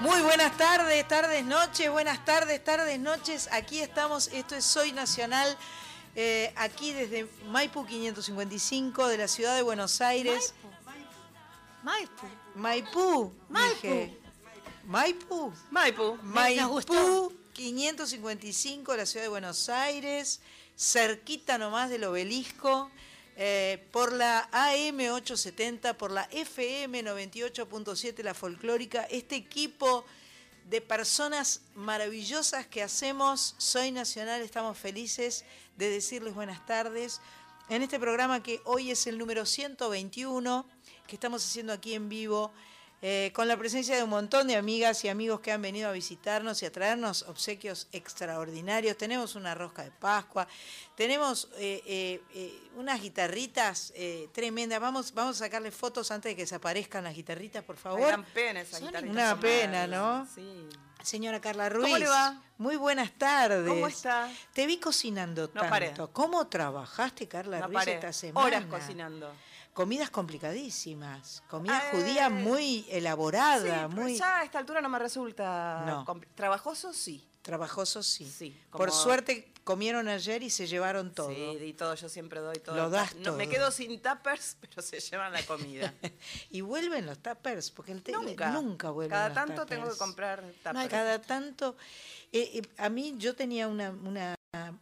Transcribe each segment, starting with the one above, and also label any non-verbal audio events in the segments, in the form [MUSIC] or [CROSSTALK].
Muy buenas tardes, tardes, noches, buenas tardes, tardes, noches. Aquí estamos, esto es Soy Nacional, eh, aquí desde Maipú 555 de la ciudad de Buenos Aires. Maipú. Maipú, Maipú. dije. Maipú. Maipú. Maipú 555 de la ciudad de Buenos Aires, cerquita nomás del obelisco. Eh, por la AM 870, por la FM 98.7, la folclórica, este equipo de personas maravillosas que hacemos. Soy Nacional, estamos felices de decirles buenas tardes. En este programa que hoy es el número 121, que estamos haciendo aquí en vivo, eh, con la presencia de un montón de amigas y amigos que han venido a visitarnos y a traernos obsequios extraordinarios. Tenemos una rosca de Pascua, tenemos eh, eh, eh, unas guitarritas eh, tremendas. Vamos, vamos a sacarle fotos antes de que desaparezcan las guitarritas, por favor. dan pena esa guitarrita una pena, ¿no? Sí. Señora Carla Ruiz. ¿Cómo le va? Muy buenas tardes. ¿Cómo está? Te vi cocinando No tanto. paré. ¿Cómo trabajaste, Carla No Ruiz, paré. esta semana? Horas cocinando. Comidas complicadísimas. Comida Eh, judía muy elaborada, Sí, muy ya a esta altura no me resulta No. trabajoso, sí. trabajoso, sí. Sí, Por suerte comieron ayer y se llevaron todo. Sí, di todo, yo siempre doy todo. Lo das No, Me quedo sin tuppers, [LAUGHS] pero se llevan la comida. [LAUGHS] y vuelven los tuppers, porque el nunca. nunca vuelven Cada los tanto tengo que comprar tuppers. No Cada tanto. eh, eh, a mí yo tenía una, una,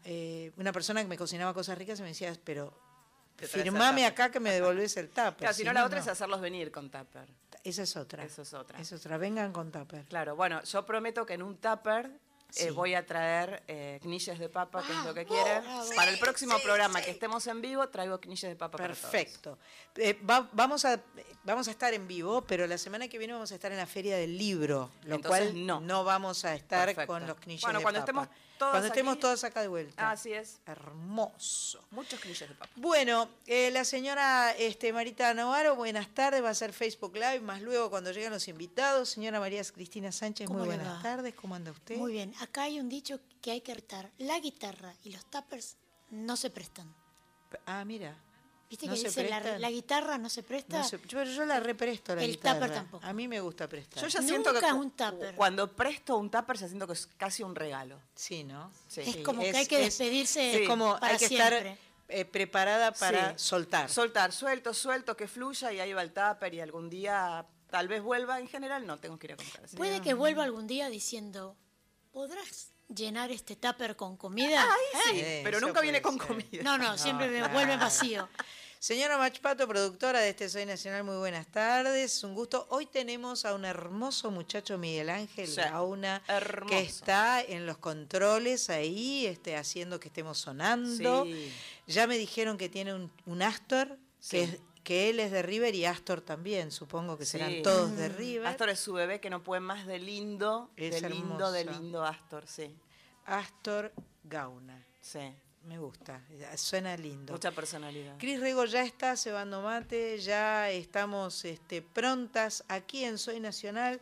eh, una persona que me cocinaba cosas ricas y me decía, pero firmame acá que me devolves el tupper. Claro, si no, la otra es hacerlos venir con tupper. Esa es otra. Eso es otra. Esa es otra. Vengan con tupper. Claro, bueno, yo prometo que en un tupper Sí. eh, voy a traer eh, kniches de papa, que es lo que Ah, quieren. para el próximo programa que estemos en vivo, traigo kniches de papa para todos. Perfecto. Eh, va- vamos, a, vamos a estar en vivo, pero la semana que viene vamos a estar en la Feria del Libro, lo Entonces, cual no. vamos a estar Perfecto. con los Bueno, de cuando papa. estemos Cuando estemos aquí- todos acá de vuelta. Así es. Hermoso. Muchos kniches de papa. Bueno, eh, la señora este, Marita Novaro, buenas tardes, va a ser Facebook Live, más luego cuando lleguen los invitados. Señora María Cristina Sánchez, ¿Cómo muy buenas va? tardes, ¿cómo anda usted? Muy bien. Acá hay un dicho que hay que retar. La guitarra y los tuppers no se prestan. Ah, mira. ¿Viste ¿No que dice la, guitarra no se presta? No yo, yo la represto la El guitarra. tupper tampoco. A mí me gusta prestar. Yo ya Nunca siento que un tupper. cuando presto un tupper ya siento que es casi un regalo. Sí, ¿no? Sí. Es como que hay que despedirse Es como para hay que siempre. estar eh, preparada para Sí. soltar. Soltar, suelto, suelto, que fluya y ahí va el tupper y algún día tal vez vuelva. En general no, tengo que ir a comprar. sí. Puede que vuelva algún día diciendo, ¿podrás llenar este tupper con comida? Sí, Eh, pero eso nunca viene con ser. comida. No, no, siempre me claro. vuelve vacío. Señora Machpato, productora de este Soy Nacional, muy buenas tardes. Un gusto. Hoy tenemos a un hermoso muchacho Miguel Ángel Sí, Gauna, hermoso. que está en los controles ahí, este, haciendo que estemos sonando. Sí. Ya me dijeron que tiene un, un Astor, Sí. que, es- que él es de River y Astor también, supongo que serán Sí. todos de River. Astor es su bebé que no puede más de lindo, Es de lindo, de lindo Astor, sí. Astor Gauna. Sí. Me gusta, suena lindo. Mucha personalidad. Cris Rego ya está cebando mate, ya estamos este, prontas aquí en Soy Nacional.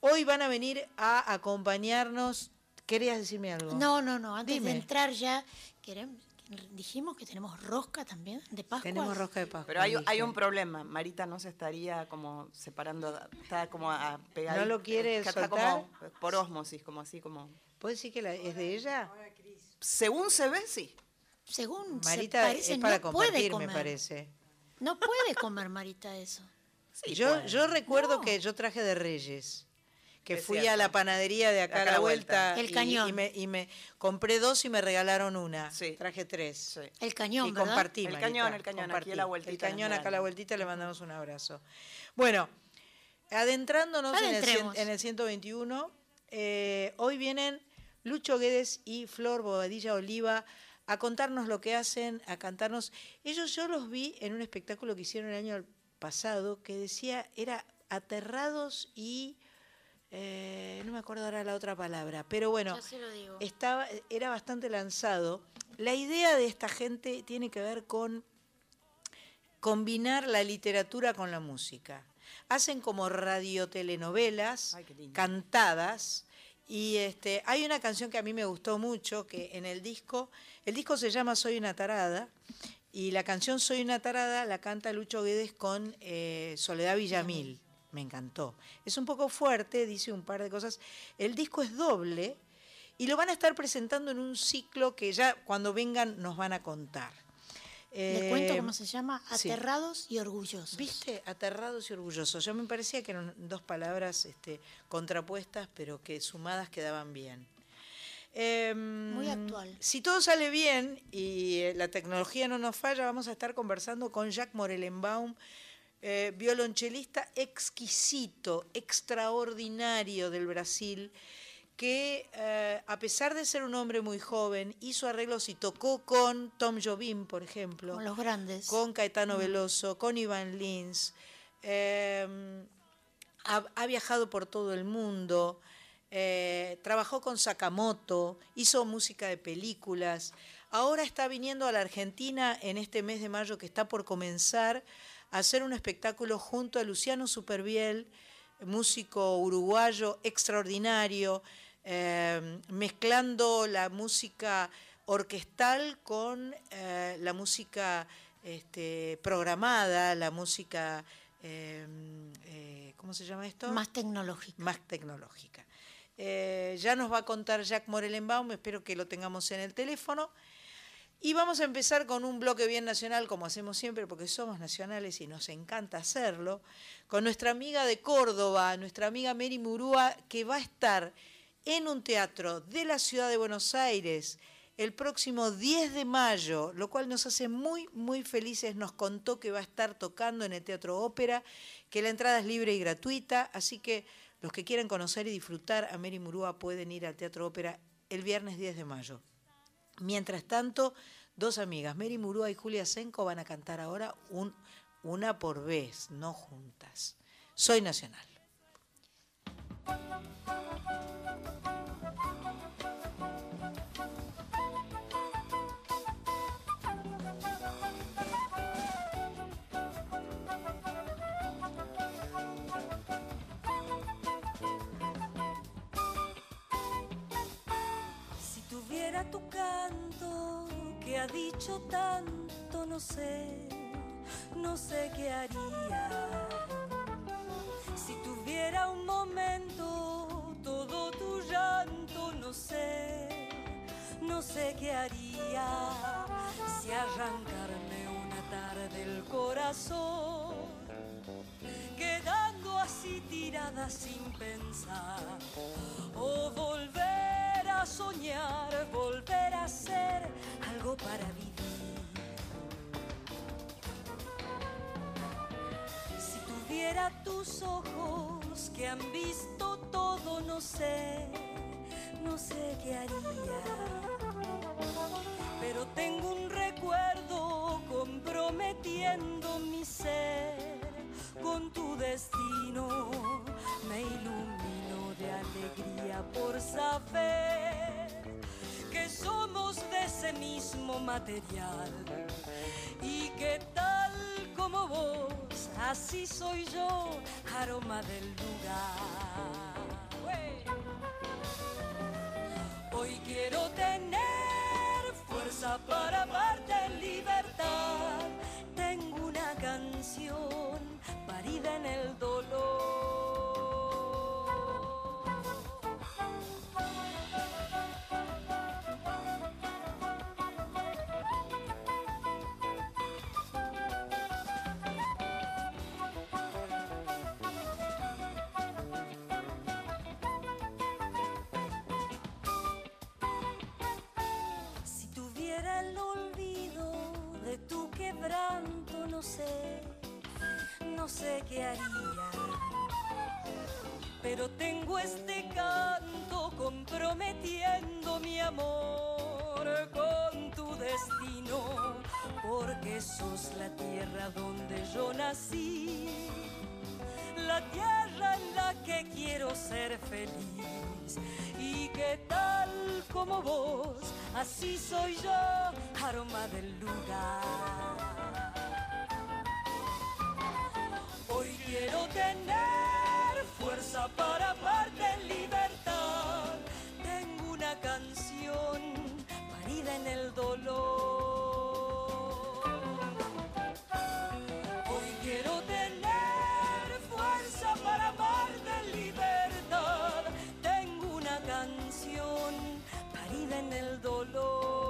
Hoy van a venir a acompañarnos. ¿Querías decirme algo? No, no, no. Antes Dime. de entrar ya, queremos, dijimos que tenemos rosca también de Pascua. Tenemos rosca de Pascua. Pero hay, hay un problema. Marita no se estaría como separando, está como a pegar. ¿No lo quiere Está soltar? como por ósmosis, como así, como. ¿Puedes decir que la- es de ella? Según se ve, sí. Según Marita se parece, es para no puede compartir, comer. me parece. No puede comer Marita eso. Sí, yo, puede. yo recuerdo No. que yo traje de Reyes. Que Es fui a la panadería de acá a la vuelta. El y- cañón. Y, me, y me compré dos y me regalaron una. Sí. Traje tres. Sí. El cañón, y ¿verdad? compartí, El Marita, cañón, el cañón, aquí a la vueltita El cañón, acá a la vueltita, le mandamos un abrazo. Bueno, adentrándonos el, en el 121, eh, hoy vienen Lucho Guedes y Flor Bobadilla Oliva a contarnos lo que hacen, a cantarnos. Ellos yo los vi en un espectáculo que hicieron el año pasado que decía, era aterrados y... eh, no me acuerdo ahora la otra palabra, pero bueno, Ya se lo digo. estaba, era bastante lanzado. La idea de esta gente tiene que ver con combinar la literatura con la música. Hacen como radiotelenovelas Ay, cantadas y este hay una canción que a mí me gustó mucho que en el disco, el disco se llama Soy una tarada y la canción Soy una tarada la canta Lucho Guedes con eh, Soledad Villamil. Me encantó. Es un poco fuerte, dice un par de cosas. El disco es doble y lo van a estar presentando en un ciclo que ya cuando vengan nos van a contar. Les cuento cómo se llama, Aterrados y Orgullosos. ¿Viste? Aterrados y Orgullosos. Yo me parecía que eran dos palabras este, contrapuestas, pero que sumadas quedaban bien. Em, Muy actual. Si todo sale bien y eh, la tecnología no nos falla, vamos a estar conversando con Jacques Morelenbaum, eh, violonchelista exquisito, extraordinario del Brasil, que eh, a pesar de ser un hombre muy joven, hizo arreglos y tocó con Tom Jobim, por ejemplo. Con los grandes. Con Caetano mm. Veloso, con Iván Lins. Em, ha, viajado por todo el mundo. Eh, trabajó con Sakamoto, hizo música de películas. Ahora está viniendo a la Argentina en este mes de mayo que está por comenzar hacer un espectáculo junto a Luciano Superviel, músico uruguayo extraordinario. Em, mezclando la música orquestal con eh, la música este, programada, la música, eh, ¿cómo se llama esto? Más tecnológica. Más tecnológica. Eh, ya nos va a contar Jack Morelenbaum, espero que lo tengamos en el teléfono. Y vamos a empezar con un bloque bien nacional, como hacemos siempre, porque somos nacionales y nos encanta hacerlo, con nuestra amiga de Córdoba, nuestra amiga Mary Murúa, que va a estar en un teatro de la ciudad de Buenos Aires el próximo 10 de mayo, lo cual nos hace muy, muy felices. Nos contó que va a estar tocando en el Teatro Ópera, que la entrada es libre y gratuita, así que los que quieran conocer y disfrutar a Mary Murúa pueden ir al Teatro Ópera el viernes 10 de mayo. Mientras tanto, dos amigas, Mary Murúa y Julia Senko, van a cantar ahora un, una por vez, no juntas. Soy Nacional. Ha dicho tanto, no sé, no sé qué haría. Si tuviera un momento todo tu llanto, no sé, no sé qué haría. Si arrancarme una tarde el corazón, quedando así tirada sin pensar, o volver soñar, volver a ser algo para vivir. Si tuviera tus ojos que han visto todo, no sé, no sé qué haría. Pero tengo un recuerdo comprometiendo mi ser con tu destino. Me ilumino de alegría por saber que somos de ese mismo material y que tal como vos, así soy yo, aroma del lugar. Hoy quiero tener fuerza para amarte en libertad. Tengo una canción parida en el dolor. No sé, no sé qué haría. Pero tengo este canto comprometiendo mi amor con tu destino, porque sos la tierra donde yo nací, la tierra en la que quiero ser feliz y que tal como vos, así soy yo, aroma del lugar. Hoy quiero tener fuerza para amarte en libertad. Tengo una canción parida en el dolor. Hoy quiero tener fuerza para amarte en libertad. Tengo una canción parida en el dolor.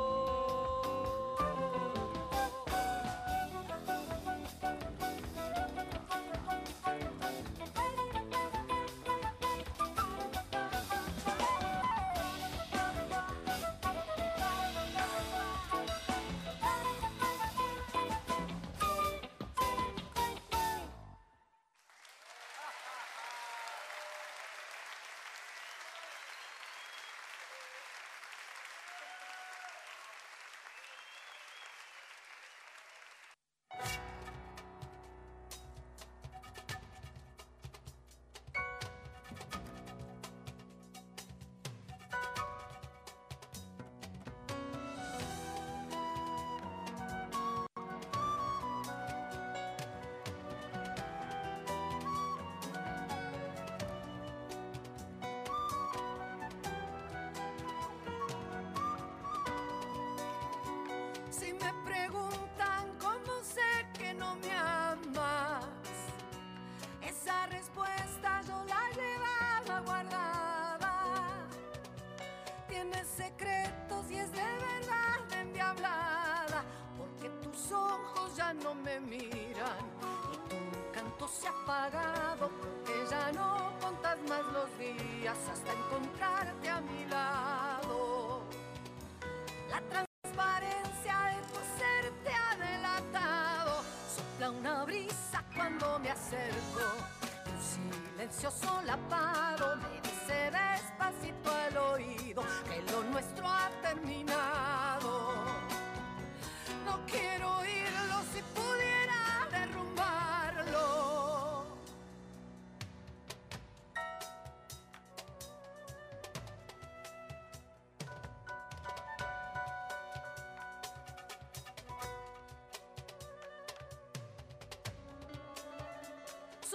Tienes secretos y es de verdad endiablada, porque tus ojos ya no me miran y tu canto se ha apagado, porque ya no contas más los días hasta encontrarte a mi lado. La transparencia de tu ser te ha delatado. Sopla una brisa cuando me acerco. Un silencio solapado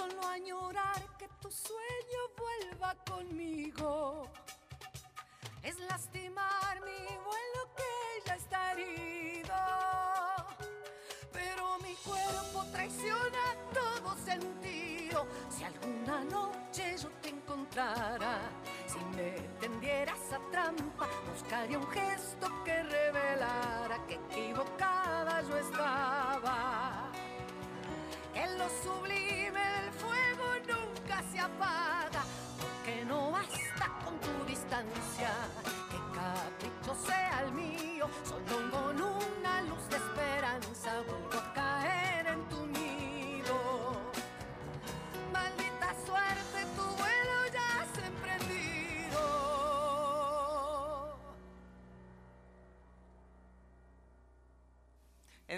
Solo añorar que tu sueño vuelva conmigo. Es lastimar mi vuelo que ya está herido. Pero mi cuerpo traiciona todo sentido. Si alguna noche yo te encontrara, si me tendieras a trampa, buscaría un gesto que revelara que equivocada yo estaba. En lo sublime porque no basta con tu distancia, que capricho sea el mío, solo con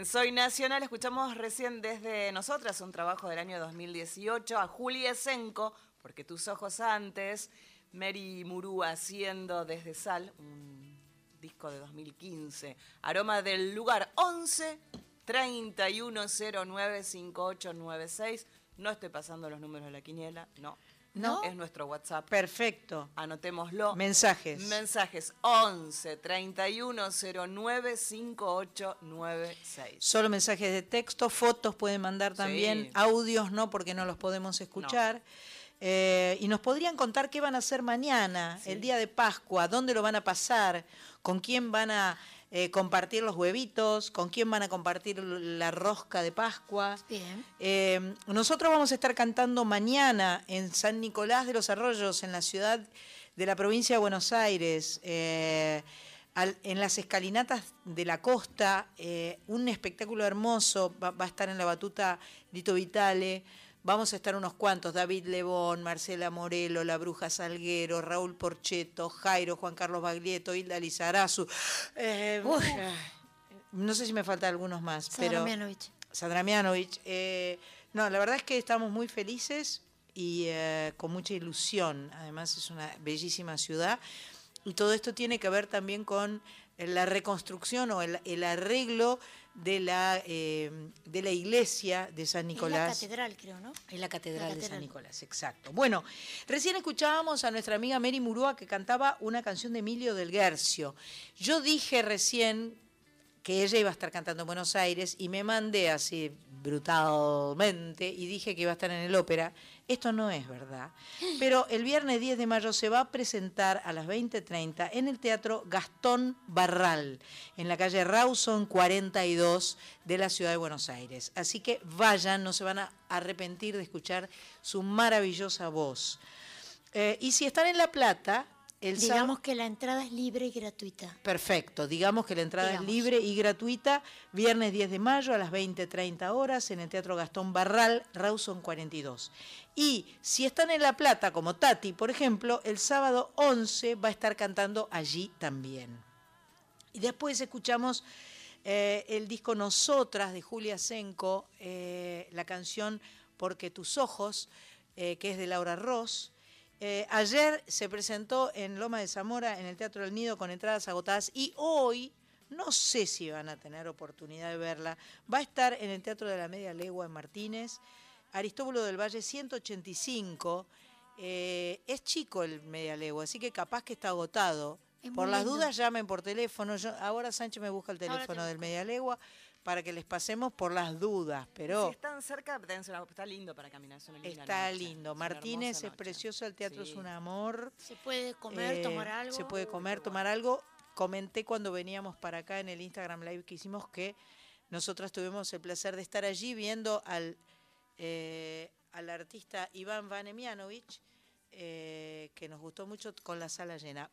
Soy Nacional escuchamos recién desde nosotras un trabajo del año 2018 a Julia Senko, porque tus ojos antes, Mary Murúa haciendo desde Sal, un disco de 2015, aroma del lugar 11 3109 5896. No estoy pasando los números de la quiniela, no. ¿No? Es nuestro WhatsApp. Perfecto. Anotémoslo. Mensajes. Mensajes 11 3109 5896. Solo mensajes de texto, fotos pueden mandar también, Sí. audios no porque no los podemos escuchar. Eh, y nos podrían contar qué van a hacer mañana, el día de Pascua, dónde lo van a pasar, con quién van a eh, compartir los huevitos, con quién van a compartir la rosca de Pascua. Bien. Eh, nosotros vamos a estar cantando mañana en San Nicolás de los Arroyos, en la ciudad de la provincia de Buenos Aires, eh, al- en las escalinatas de la costa, un espectáculo hermoso, va, va a estar en la batuta Lito Vitale. Vamos a estar unos cuantos, David Lebón, Marcela Morelo, La Bruja Salguero, Raúl Porcheto, Jairo, Juan Carlos Baglietto, Hilda Lizarazu. Eh, no sé si me faltan algunos más, Sandra pero... Mianovich. Sandra Mianovich. eh, no, la verdad es que estamos muy felices y eh, con mucha ilusión. Además es una bellísima ciudad. Y todo esto tiene que ver también con la reconstrucción o el, el arreglo de la, eh, de la iglesia de San Es la Nicolás. catedral, creo, ¿no? En la catedral, La de San. Nicolás, exacto. Bueno, recién escuchábamos a nuestra amiga Mary Murúa que cantaba una canción de Emilio del Guercio. Yo dije recién que ella iba a estar cantando en Buenos Aires y me mandé así brutalmente y dije que iba a estar en el ópera. Esto no es verdad. Pero el viernes 10 de mayo se va a presentar a las 20.30 en el Teatro Gastón Barral, en la calle Rawson 42 de la ciudad de Buenos Aires. Así que vayan, no se van a arrepentir de escuchar su maravillosa voz. Eh, y si están en La Plata, el Digamos que la entrada es libre y gratuita. Perfecto, digamos que la entrada Digamos. es libre y gratuita, viernes 10 de mayo a las 20.30 horas en el Teatro Gastón Barral, Rawson 42. Y si están en La Plata, como Tati, por ejemplo, el sábado 11 va a estar cantando allí también. Y después escuchamos eh, el disco Nosotras de Julia Senko, eh, la canción Porque tus ojos, eh, que es de Laura Ross. Eh, ayer se presentó en Loma de Zamora, en el Teatro del Nido, con entradas agotadas. Y hoy, no sé si van a tener oportunidad de verla, va a estar en el Teatro de la Media Legua en Martínez, Aristóbulo del Valle 185. Eh, es chico el Media Legua, así que capaz que está agotado. Es Por las lindo. dudas llamen por teléfono. Yo, ahora Sánchez me busca el teléfono del. Media Legua para que les pasemos por las dudas, pero Si están cerca, está lindo para caminar. es una linda está noche, lindo. Martínez es noche. precioso, el teatro es un amor. Se puede comer, Eh, tomar algo. Se puede comer, tomar algo. Comenté cuando veníamos para acá en el Instagram Live que hicimos que nosotras tuvimos el placer de estar allí viendo al, eh, al artista Iván Vanemianovich, eh, que nos gustó mucho con la sala llena.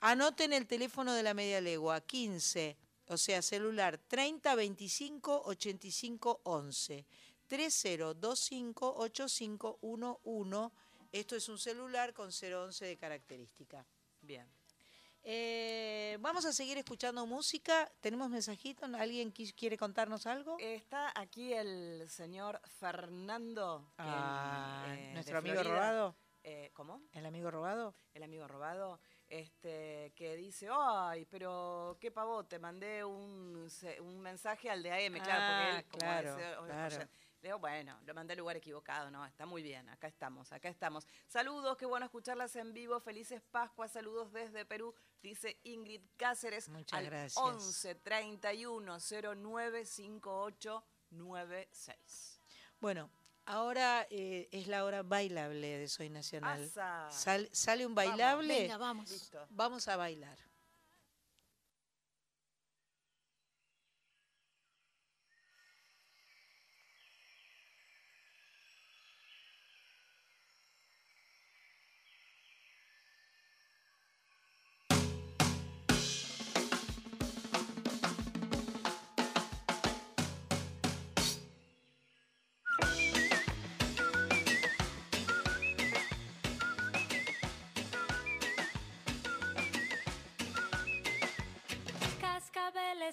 Anoten el teléfono de la media legua, 15, o sea, celular 30 25 85 11. 3025 8511. Esto es un celular con 011 de característica. Bien. Eh, vamos a seguir escuchando música. ¿Tenemos mensajitos? ¿Alguien quiere contarnos algo? Está aquí el señor Fernando. Ah, eh, ¿Nuestro amigo Florida. robado? Eh, ¿Cómo? ¿El amigo robado? el amigo robado, este, que dice, ay, pero qué pavote, mandé un, un mensaje al de AM, claro, Ah, porque él, como claro, claro. oye, le digo, bueno, lo mandé al lugar equivocado, no, está muy bien, acá estamos, acá estamos. Saludos, qué bueno escucharlas en vivo, felices Pascuas, saludos desde Perú, dice Ingrid Cáceres, Muchas al gracias. 11 31 09 58 96. Bueno, ahora eh, es la hora bailable de Soy Nacional. Sal- ¿Sale un Vamos, bailable? Venga, vamos. Listo. Vamos a bailar.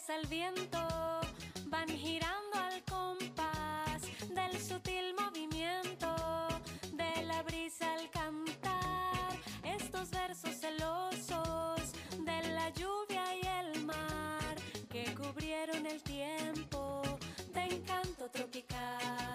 Al viento van girando al compás del sutil movimiento de la brisa al cantar estos versos celosos de la lluvia y el mar que cubrieron el tiempo de encanto tropical.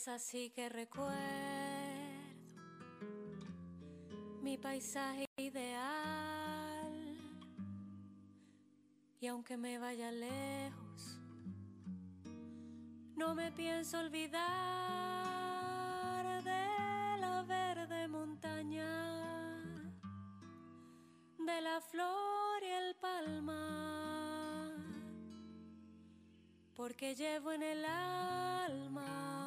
Es así que recuerdo mi paisaje ideal. Y aunque me vaya lejos, no me pienso olvidar de la verde montaña, de la flor y el palmar, porque llevo en el alma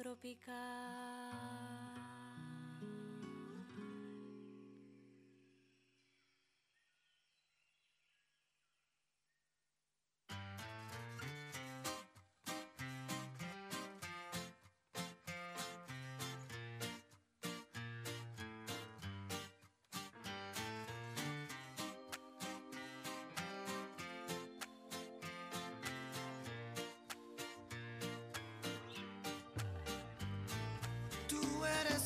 encanto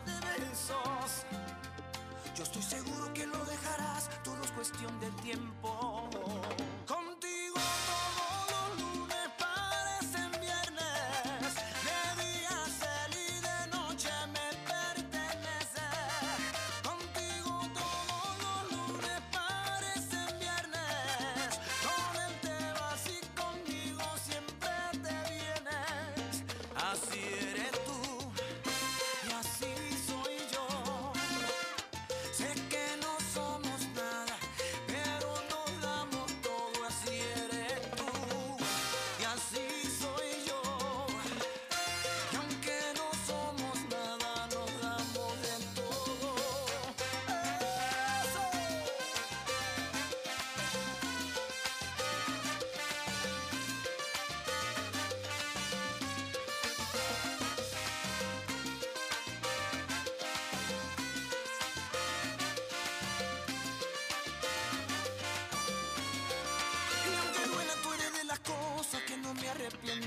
De besos. Yo estoy seguro que lo dejarás, todo es cuestión de tiempo.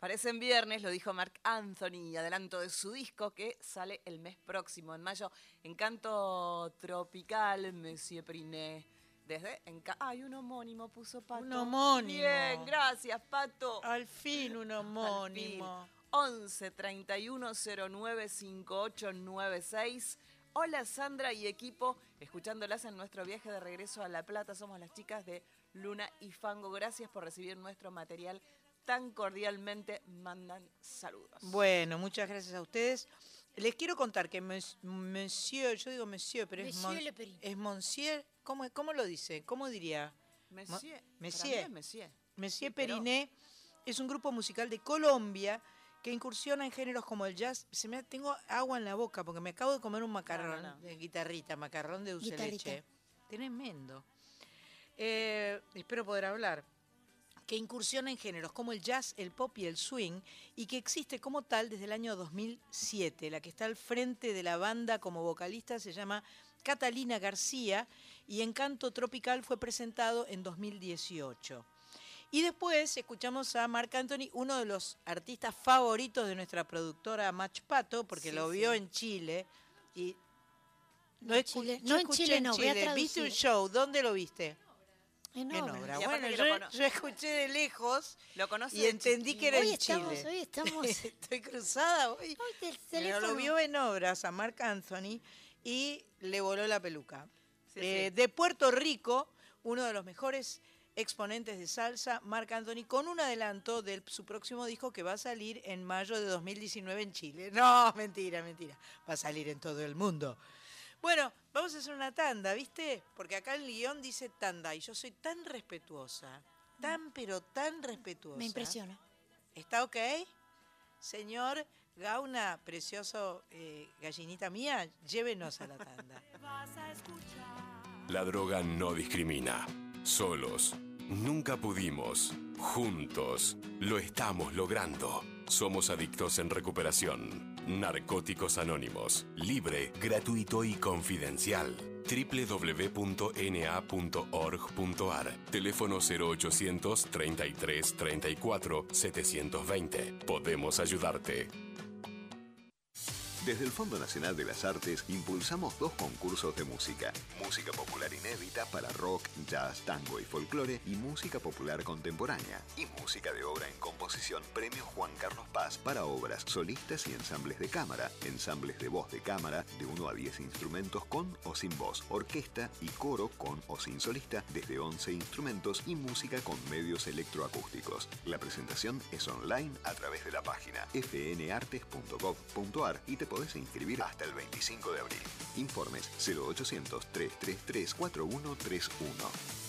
Parecen viernes, lo dijo Mark Anthony, adelanto de su disco que sale el mes próximo, en mayo. Encanto tropical, Monsieur Priné. Desde Enca Ay, un homónimo puso Pato. Un homónimo. Bien, gracias, Pato. Al fin un [LAUGHS] homónimo. 11 31 09 5896. Hola Sandra y equipo, escuchándolas en nuestro viaje de regreso a La Plata. Somos las chicas de Luna y Fango. Gracias por recibir nuestro material tan cordialmente. Mandan saludos. Bueno, muchas gracias a ustedes. Les quiero contar que mons- Monsieur, yo digo Monsieur, pero es, Monsieur mon- es Monsieur, ¿cómo, ¿cómo lo dice? ¿Cómo diría? Monsieur. Monsieur. Monsieur. Monsieur Periné es un grupo musical de Colombia que incursiona en géneros como el jazz. Se me tengo agua en la boca porque me acabo de comer un macarrón no. de guitarrita, macarrón de dulce Guitarrita. leche. Tremendo. Eh, espero poder hablar. Que incursiona en géneros como el jazz, el pop y el swing y que existe como tal desde el año 2007. La que está al frente de la banda como vocalista se llama Catalina García y Encanto Tropical fue presentado en 2018. Y después escuchamos a Marc Anthony, uno de los artistas favoritos de nuestra productora Match Pato, porque Sí, lo sí. vio en Chile. Y No Chile- no en Chile, no, voy a ¿Viste un show? ¿Dónde lo viste? En En obra. Y Bueno, yo, lo cono- yo escuché de lejos Lo y entendí que era Hoy en estamos, Chile. hoy estamos. [LAUGHS] Estoy cruzada hoy. Hoy Pero lo vio en obras a Marc Anthony y le voló la peluca. Sí, Eh, sí. De Puerto Rico, uno de los mejores exponentes de salsa, Marc Anthony, con un adelanto de su próximo disco que va a salir en mayo de 2019 en Chile. [LAUGHS] No, mentira, mentira. Va a salir en todo el mundo. Bueno, vamos a hacer una tanda, ¿viste? Porque acá el guion dice tanda y yo soy tan respetuosa, tan pero tan respetuosa. Me impresiona. ¿Está ok? Señor Gauna, precioso eh, gallinita mía, llévenos a la tanda. [LAUGHS] La droga no discrimina. Solos. Nunca pudimos. Juntos. Lo estamos logrando. Somos adictos en recuperación. Narcóticos Anónimos. Libre, gratuito y confidencial. www.na.org.ar Teléfono 0800 33 34 720. Podemos ayudarte. Desde el Fondo Nacional de las Artes impulsamos dos concursos de música. Música popular inédita para rock, jazz, tango y folclore y música popular contemporánea. Y música de obra en composición Premio Juan Carlos Paz para obras solistas y ensambles de cámara, ensambles de voz de cámara de 1 a 10 instrumentos con o sin voz, orquesta y coro con o sin solista desde 11 instrumentos y música con medios electroacústicos. La presentación es online a través de la página fnartes.gov.ar y te podés inscribir hasta el 25 de abril. Informes 0800-333-4131.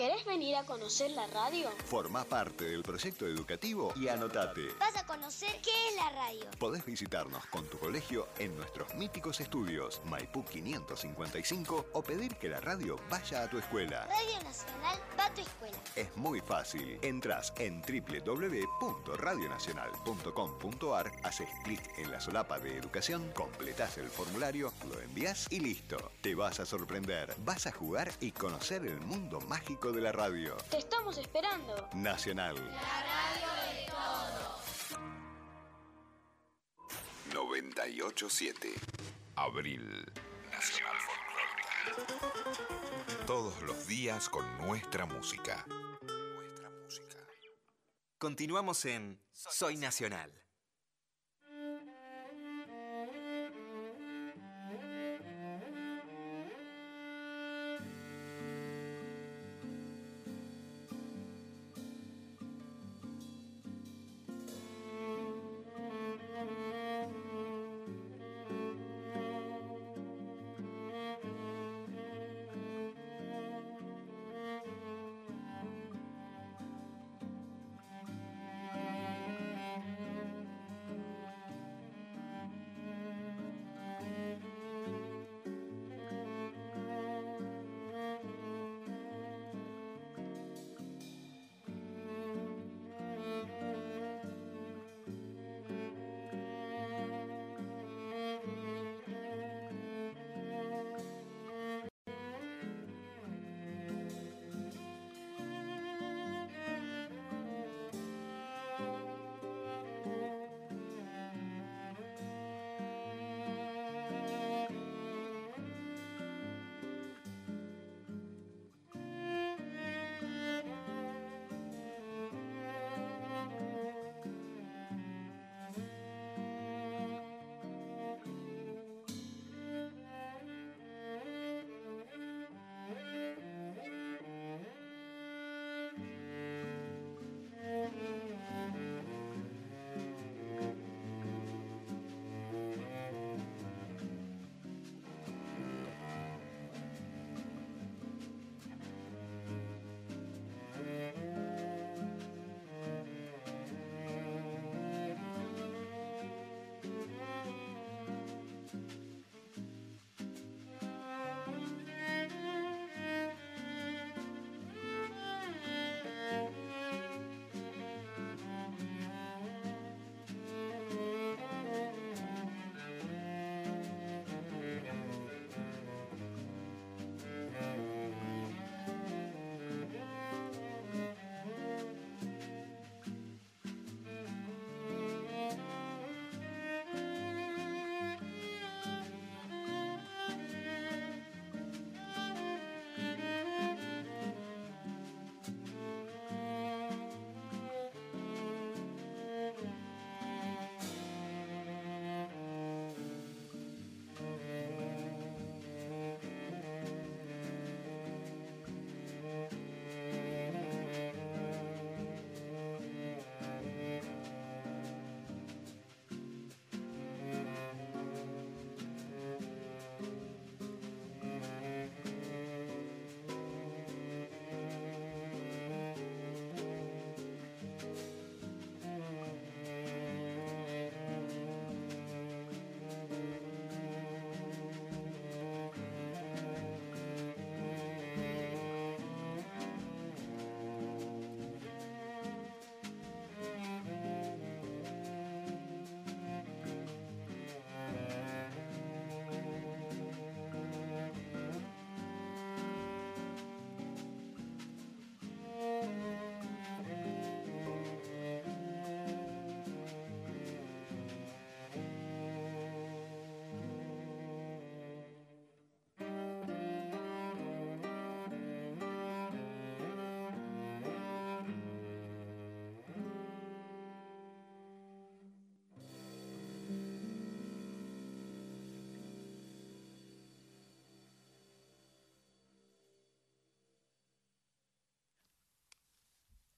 ¿Querés venir a conocer la radio? Forma parte del proyecto educativo y anotate. Vas a conocer qué es la radio. Podés visitarnos con tu colegio en nuestros míticos estudios Maipú 555 o pedir que la radio vaya a tu escuela. Radio Nacional va a tu escuela. Es muy fácil. Entrás en www.radionacional.com.ar, haces clic en la solapa de educación, completás el formulario, lo envías y listo. Te vas a sorprender, vas a jugar y conocer el mundo mágico de la radio. Te estamos esperando. Nacional. 987. Abril. Nacional Folclórica. Todos los días con nuestra música. Nuestra música. Continuamos en Soy Nacional.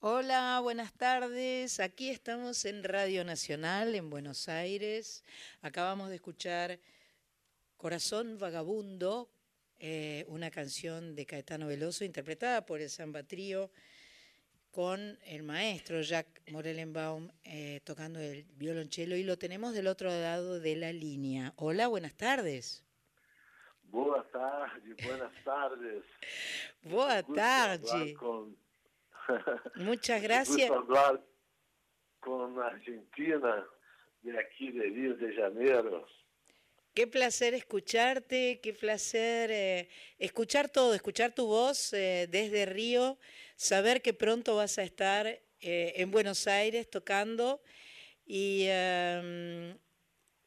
Hola, buenas tardes. Aquí estamos en Radio Nacional en Buenos Aires. Acabamos de escuchar Corazón Vagabundo, eh, una canción de Caetano Veloso interpretada por el Samba Trío con el maestro Jack Morellenbaum eh, tocando el violonchelo y lo tenemos del otro lado de la línea. Hola, buenas tardes. Buenas tardes. Boa Gusto tarde. hablar Con... Muchas [LAUGHS] gracias. Hablar con Argentina, de aquí de Río de Janeiro. Qué placer escucharte, qué placer eh, escuchar todo, escuchar tu voz eh, desde Río, saber que pronto vas a estar eh, en Buenos Aires tocando y, em,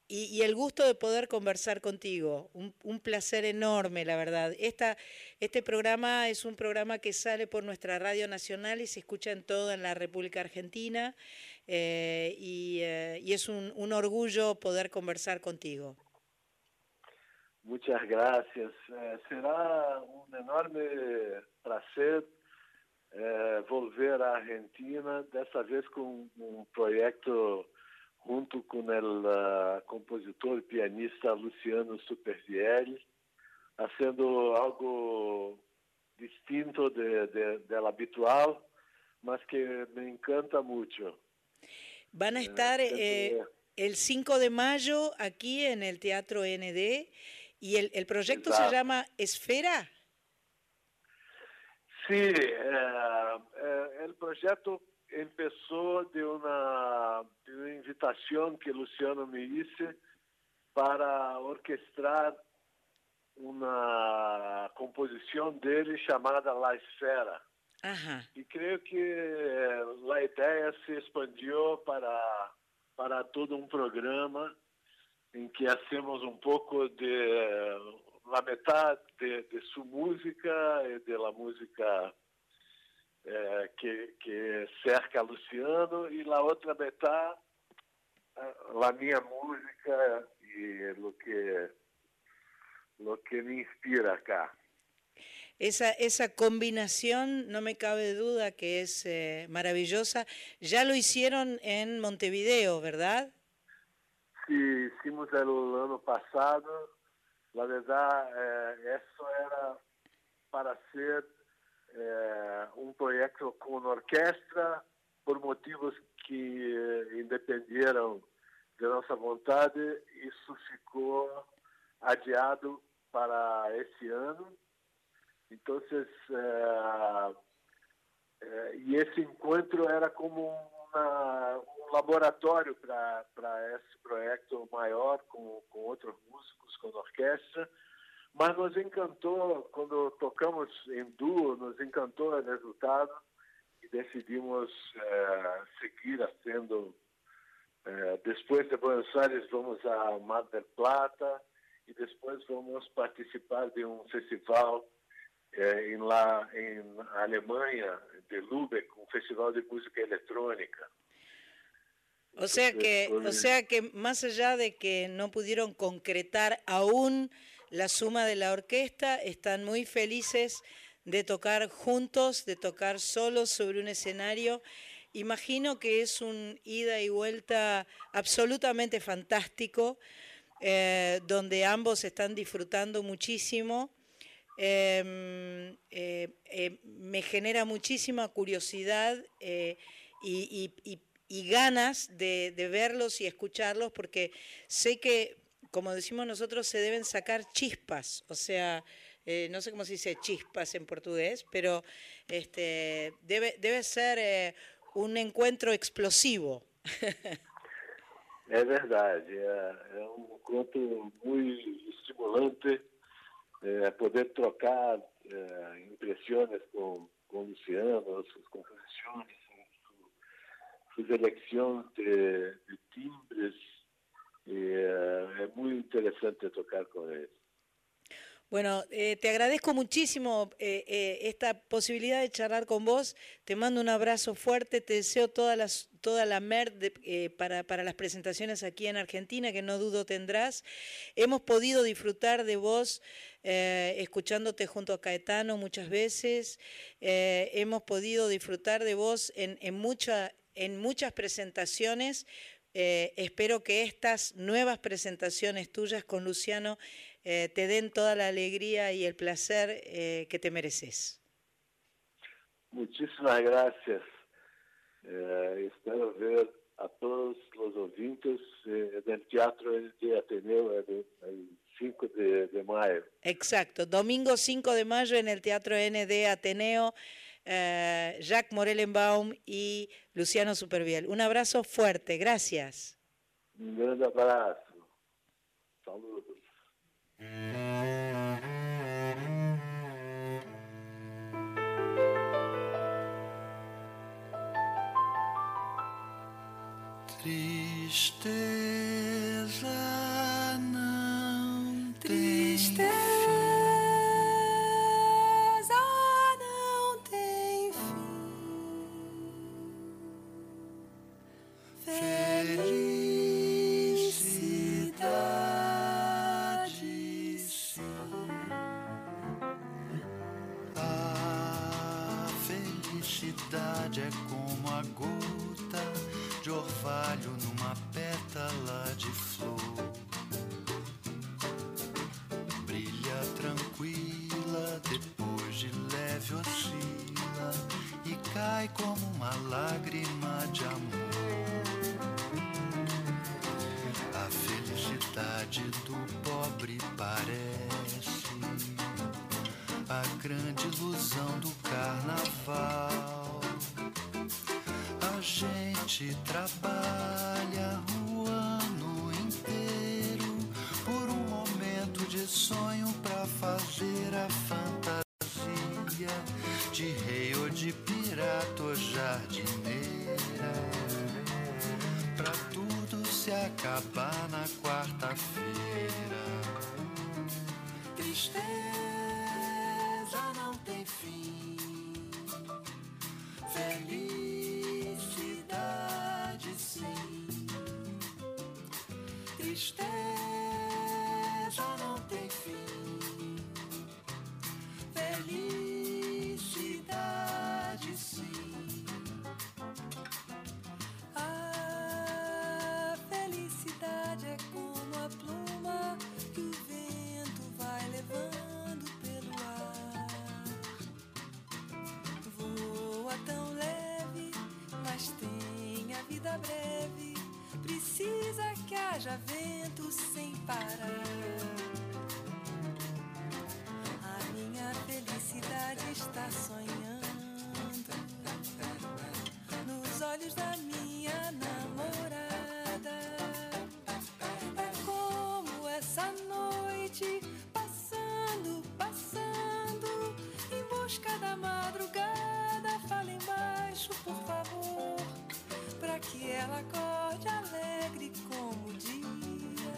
y, y el gusto de poder conversar contigo. Un, un placer enorme, la verdad. Esta, este programa es un programa que sale por nuestra radio nacional y se escucha en toda en la República Argentina eh, y, eh, y es un, un orgullo poder conversar contigo. Muchas gracias. Eh, será un enorme prazer eh, volver à Argentina, dessa vez com um projeto junto com o compositor e pianista Luciano Supervielle, haciendo algo distinto de, de, del habitual, mas que me encanta mucho. Van a estar eh, el 5 de mayo aquí en el Teatro ND y el, el proyecto se llama Esfera. Sí, eh, eh, el proyecto empezó de una, de una invitación que Luciano me hizo para orquestar una composición de él llamada La Esfera. Ajá. Y creo que eh, la idea se expandió para, para todo un programa en que hacemos un poco de eh, la mitad de, de su música y de la música eh, que, que cerca a Luciano y la otra mitad eh, la mía música y lo que lo que me inspira acá. Esa, esa combinación, no me cabe duda que es eh, maravillosa. Ya lo hicieron en Montevideo, ¿verdad? Sí, hicimos el año pasado. La verdad, eh, eso era para hacer eh, un proyecto con orquesta por motivos que eh, independieron de nossa vontade. Isso ficou adiado para esse ano. Então, eh, eh, e esse encontro era como uma, um laboratório para esse projeto maior, com, com outros músicos, com orquestra. Mas nos encantou, quando tocamos em duo, nos encantou o resultado e decidimos eh, seguir fazendo. Eh, depois de Buenos Aires, vamos a Mar del Plata e depois vamos participar de um festival eh, em lá em Alemanha, de Lübeck, um festival de música eletrônica. O sea que, o sea que más allá de que no pudieron concretar aún la suma de la orquesta, están muy felices de tocar juntos, de tocar solos sobre un escenario. Imagino que es un ida y vuelta absolutamente fantástico, eh, donde ambos están disfrutando muchísimo. Eh, eh, eh, me genera muchísima curiosidad y, ganas de verlos y escucharlos porque sé que, como decimos nosotros, se deben sacar chispas, o sea, eh, no sé cómo se dice chispas en portugués, pero este, debe, debe ser eh, un encuentro explosivo. [LAUGHS] É verdade, é, é um encontro muito estimulante é, poder trocar é, impressões com, com Luciano, suas su- suas eleições de, de timbres. E, é, é muito interessante tocar com ele. Bueno, eh, te agradezco muchísimo eh, eh, esta posibilidad de charlar con vos. Te mando un abrazo fuerte. Te deseo toda, las, toda la mer de- eh, para, para las presentaciones aquí en Argentina, que no dudo tendrás. Hemos podido disfrutar de vos eh, escuchándote junto a Caetano muchas veces. Eh, hemos podido disfrutar de vos en, en, mucha, en muchas presentaciones. Eh, espero que estas nuevas presentaciones tuyas con Luciano eh, te den toda la alegría y el placer eh, que te mereces. Muchísimas gracias. Eh, espero ver a todos los ouvintes eh, del Teatro de Ateneo el, el 5 de, de mayo. Exacto, domingo 5 de mayo en el Teatro ND Ateneo, eh, Jacques Morelenbaum y Luciano Superviel. Un abrazo fuerte, gracias. Un grande abrazo. Saludos. Tristeza como uma lágrima de amor. A felicidade do pobre parece a grande ilusão do carnaval. A gente trabalha acabar na quarta-feira. Tristeza não tem fim. Felicidade sim. Tristeza não tem fim. Felicidade mas tem a vida breve. Precisa que haja vento sem parar. A minha felicidade está sonhando nos olhos da minha namorada. É como essa noite passando, passando em busca da madrugada. Que ela acorde alegre como o dia,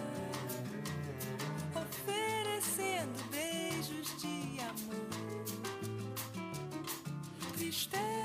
oferecendo beijos de amor. Tristeza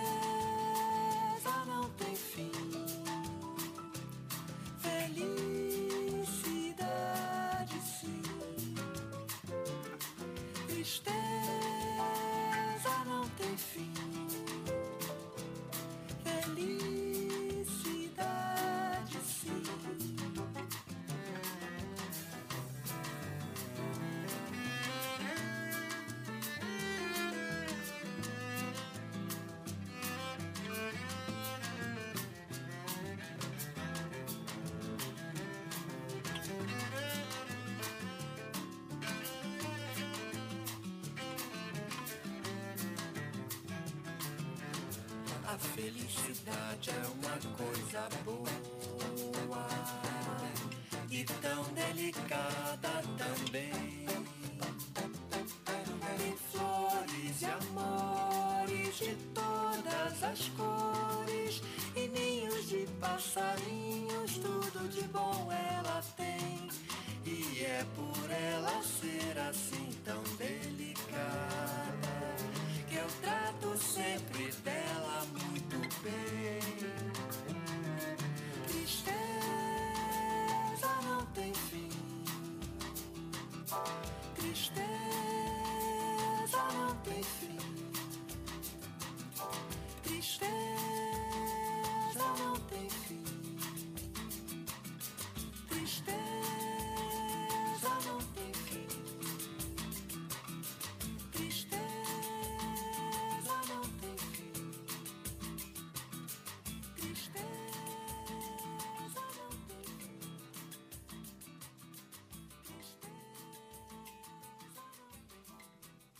A felicidade é uma coisa boa e tão delicada também. Tem flores e amores de todas as cores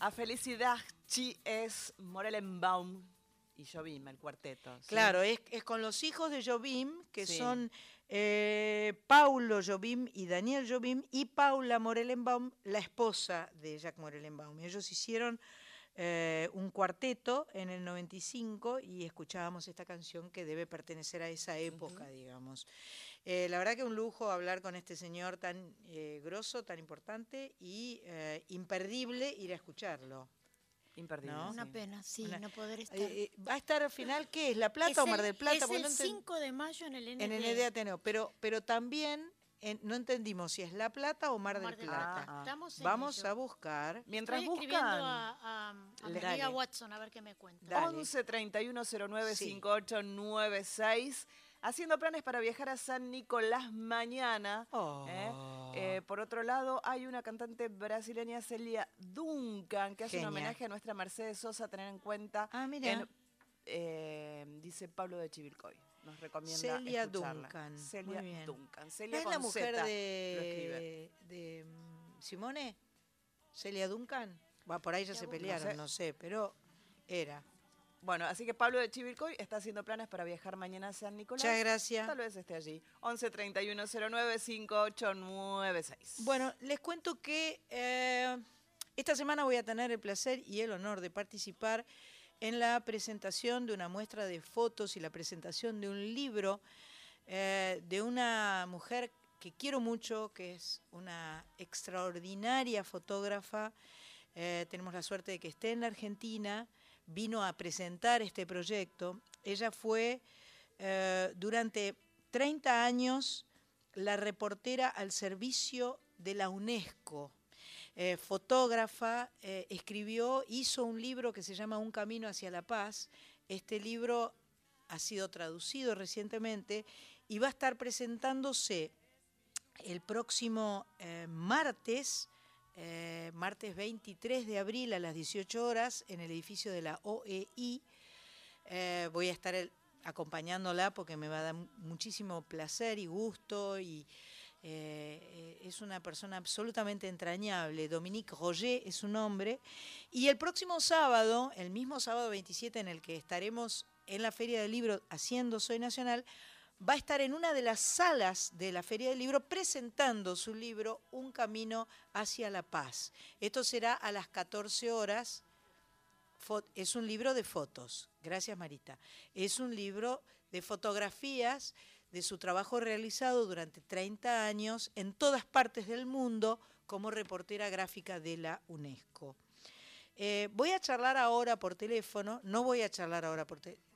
A Felicidad Chi es Morelenbaum y Jobim, el cuarteto. ¿sí? Claro, es, es con los hijos de Jobim, que Sí. son eh, Paulo Jobim y Daniel Jobim, y Paula Morelenbaum, la esposa de Jacques Morelenbaum. Ellos hicieron eh, un cuarteto en el 95 y escuchábamos esta canción que debe pertenecer a esa época, digamos. Eh, la verdad que un lujo hablar con este señor tan eh, grosso, tan importante y eh, imperdible ir a escucharlo. Imperdible. ¿no? Una pena, sí, Una- no poder estar. Eh, eh, ¿Va a estar al final qué es? ¿La Plata Es o Mar el- del Plata? Es el no enten- 5 de mayo en el ND. en el ND Ateneo, pero, pero también en- no entendimos si es La Plata o Mar, Mar del del Plata. Estamos en Vamos ello. a buscar. Mientras Estoy escribiendo buscan. a, a, a mi amiga Watson a ver qué me cuenta. Dale. 11 31 09 Sí. 58 96. Haciendo planes para viajar a San Nicolás mañana. Oh. ¿eh? Eh, por otro lado, hay una cantante brasileña, Celia Duncan, que hace un homenaje a nuestra Mercedes Sosa, a tener en cuenta. Ah, mira. en, eh, dice Pablo de Chivilcoy. Nos recomienda Celia escucharla. Duncan. Celia Muy bien. Duncan. ¿No Celia es la mujer de, de mm, Simone? ¿Celia Duncan? Por ahí ya se No pelearon, sé. no sé, pero era. Bueno, así que Pablo de Chivilcoy está haciendo planes para viajar mañana a San Nicolás. Muchas gracias. Tal vez esté allí. 11 31 09 5896. Bueno, les cuento que eh, esta semana voy a tener el placer y el honor de participar en la presentación de una muestra de fotos y la presentación de un libro eh, de una mujer que quiero mucho, que es una extraordinaria fotógrafa. Eh, tenemos la suerte de que esté en la Argentina, vino a presentar este proyecto. Ella fue eh, durante 30 años la reportera al servicio de la UNESCO. Eh, fotógrafa, eh, escribió, hizo un libro que se llama Un Camino hacia la Paz. Este libro ha sido traducido recientemente y va a estar presentándose el próximo martes, eh, martes 23 de abril a las 18 horas en el edificio de la OEI. Eh, voy a estar acompañándola porque me va a dar mu- muchísimo placer y gusto y eh, es una persona absolutamente entrañable. Dominique Roger es su nombre. Y el próximo sábado, el mismo sábado 27 en el que estaremos en la Feria del Libro haciendo Soy Nacional, va a estar en una de las salas de la Feria del Libro presentando su libro Un Camino hacia la Paz. Esto será a las 14 horas. Es un libro de fotos. Gracias, Marita. Es un libro de fotografías de su trabajo realizado durante 30 años en todas partes del mundo como reportera gráfica de la UNESCO. Eh, voy a charlar ahora por teléfono, no voy a charlar ahora por teléfono,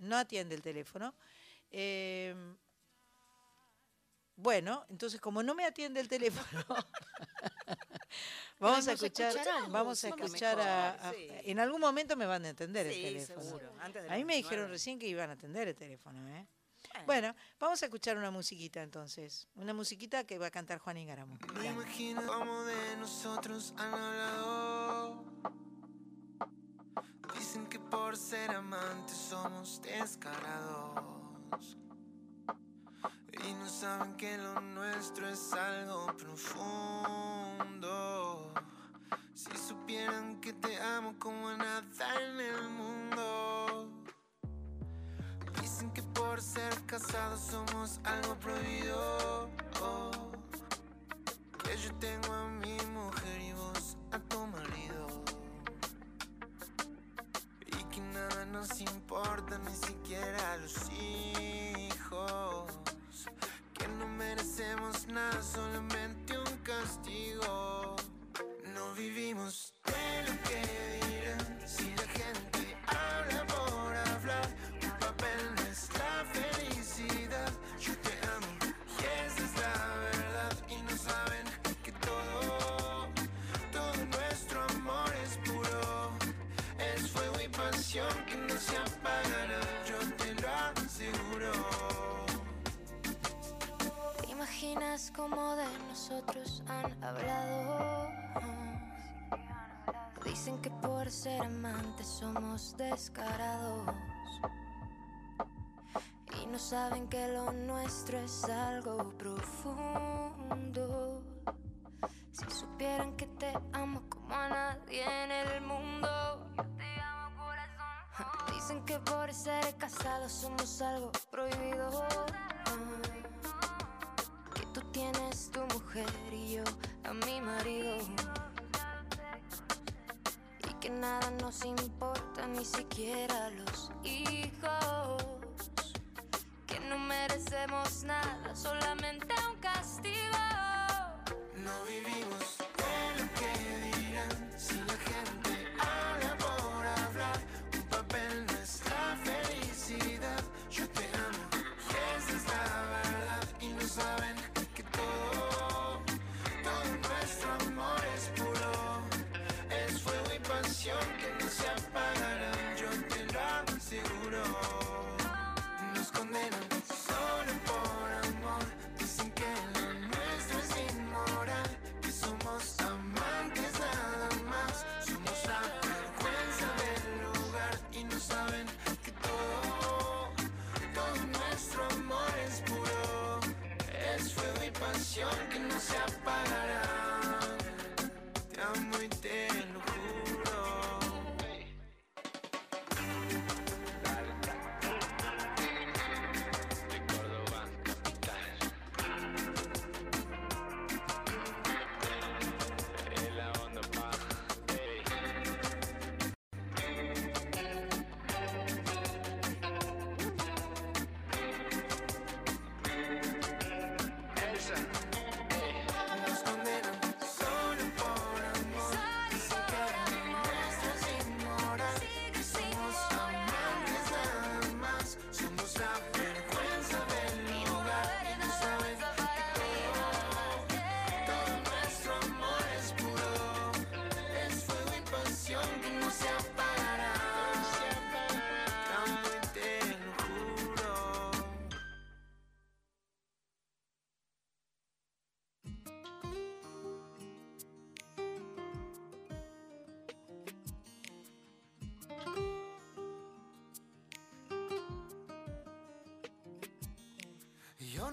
no atiende el teléfono. Eh, bueno, entonces como no me atiende el teléfono, [LAUGHS] vamos a escuchar, vamos a escuchar a, a- en algún momento me van a atender Sí, el teléfono. seguro, antes de a mí me dijeron nueve. recién que iban a atender el teléfono, ¿eh? Bueno. Vamos a escuchar una musiquita entonces, una musiquita que va a cantar Juan Ingaramo. Me imagino como de nosotros han hablado. Dicen que por ser amantes somos descarados. Y no saben que lo nuestro es algo profundo. Si supieran que te amo como a nada en el mundo. Dicen que por ser casados somos algo prohibido. Que yo tengo a mi mujer y nada nos importa, ni siquiera los hijos. Que no merecemos nada, solamente un castigo. No vivimos de lo que ¿Te imaginas cómo de nosotros han hablado? Dicen que por ser amantes somos descarados. Y no saben que lo nuestro es algo profundo. Si supieran que te amo como a nadie en el mundo. Dicen que por ser casados somos algo prohibido. Tienes tu mujer y yo a mi marido. Y que nada nos importa, ni siquiera los hijos. Que no merecemos nada, solamente un castigo. No vivimos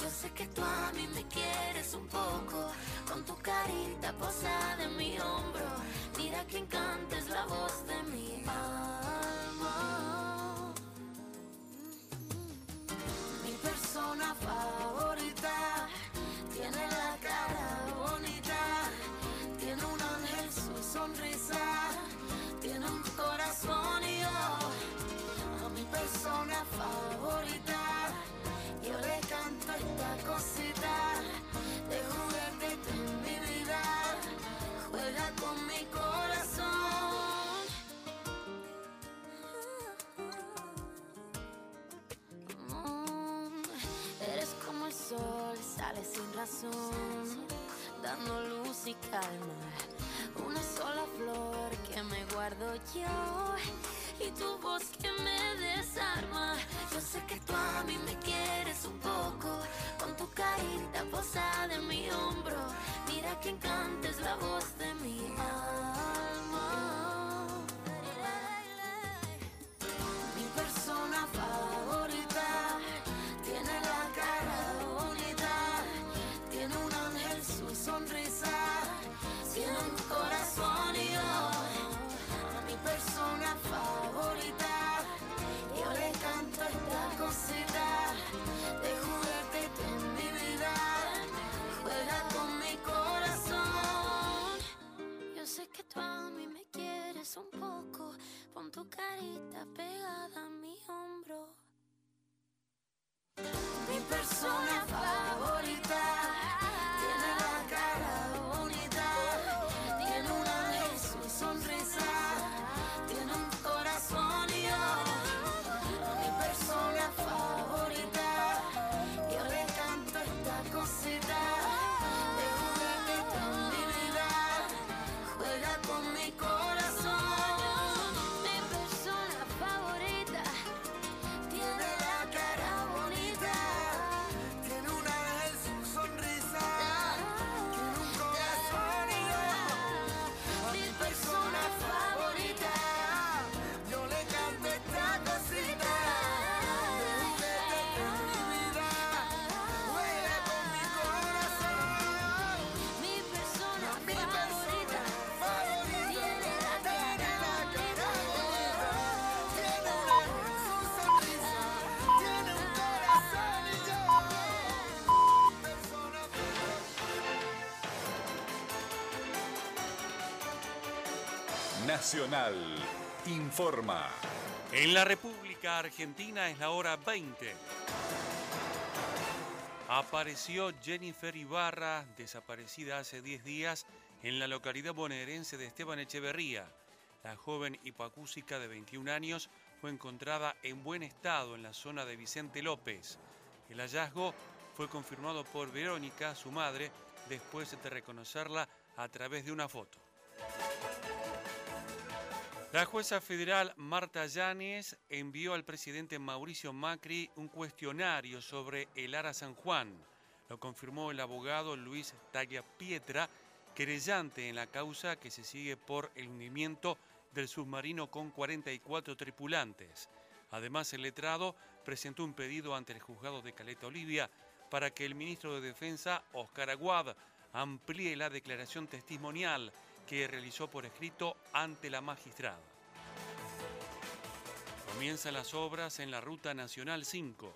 Yo sé que tú a mí me quieres un poco, con tu carita posada en mi hombro. Mira que encanta es la voz de mi alma. Mi persona favorita tiene la cara bonita, tiene un ángel su sonrisa, tiene un corazón y yo a mi persona favorita. Esta cosita de juguete en mi vida. Juega con mi corazón. Mm, Eres como el sol, sale sin razón, dando luz y calma. Una sola flor que me guardo yo y tu voz que me desarma. Yo sé que tú a mí me quieres un poco, con tu carita posada en mi hombro. Mira que encanta es la voz de mi alma. Tu carita pegada Nacional informa. En la República Argentina es la hora 20. Apareció Jennifer Ibarra, desaparecida hace 10 días, en la localidad bonaerense de Esteban Echeverría. La joven hipoacúsica de 21 años fue encontrada en buen estado en la zona de Vicente López. El hallazgo fue confirmado por Verónica, su madre, después de reconocerla a través de una foto. La jueza federal Marta Yáñez envió al presidente Mauricio Macri un cuestionario sobre el Ara San Juan. Lo confirmó el abogado Luis Taglia Pietra, querellante en la causa que se sigue por el hundimiento del submarino con 44 tripulantes. Además, el letrado presentó un pedido ante el juzgado de Caleta Olivia para que el ministro de Defensa, Oscar Aguad, amplíe la declaración testimonial que realizó por escrito ante la magistrada. Comienzan las obras en la Ruta Nacional 5.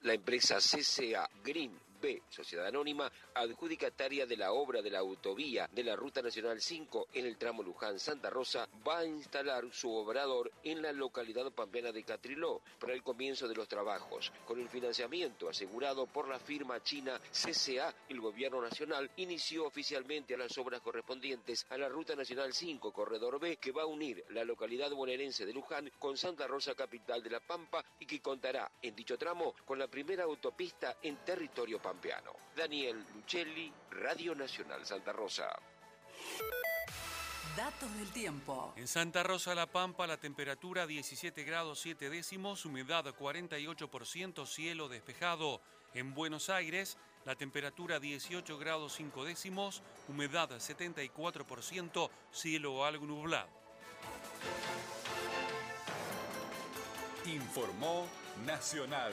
La empresa CCA Green B, Sociedad Anónima, adjudicataria de la obra de la autovía de la Ruta Nacional 5 en el tramo Luján-Santa Rosa, va a instalar su obrador en la localidad pampeana de Catriló para el comienzo de los trabajos. Con el financiamiento asegurado por la firma china CCA, el Gobierno Nacional inició oficialmente las obras correspondientes a la Ruta Nacional 5, Corredor B, que va a unir la localidad bonaerense de Luján con Santa Rosa, capital de La Pampa, y que contará en dicho tramo con la primera autopista en territorio pampeano. Daniel Lucelli, Radio Nacional Santa Rosa. Datos del tiempo. En Santa Rosa La Pampa la temperatura 17 grados 7 décimos, humedad 48%, cielo despejado. En Buenos Aires la temperatura 18 grados 5 décimos, humedad 74%, cielo algo nublado. Informó Nacional.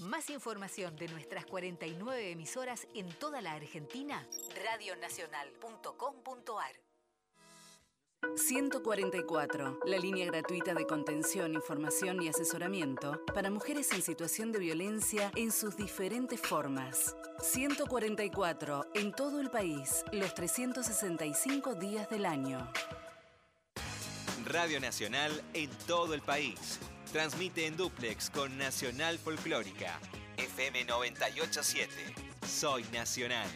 Más información de nuestras 49 emisoras en toda la Argentina, radionacional.com.ar. 144, la línea gratuita de contención, información y asesoramiento para mujeres en situación de violencia en sus diferentes formas. 144, en todo el país, los 365 días del año. Radio Nacional en todo el país. Transmite en duplex con Nacional Folclórica. FM 987. Soy Nacional.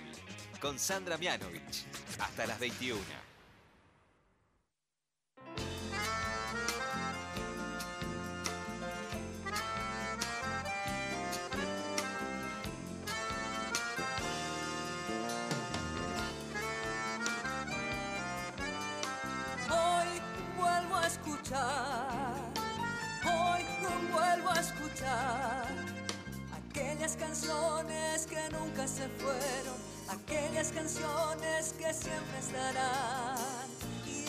Con Sandra Mianovich. Hasta las 21. Aquellas canciones que nunca se fueron, aquellas canciones que siempre estarán y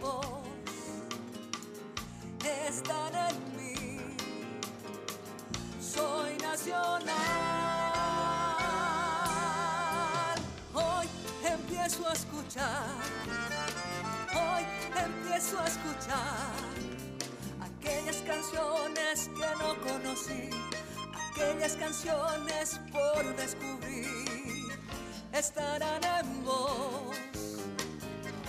vos, están en mí. Soy nacional. Hoy empiezo a escuchar hoy empiezo a escuchar aquellas canciones que no conocí, aquellas canciones por descubrir, estarán en vos.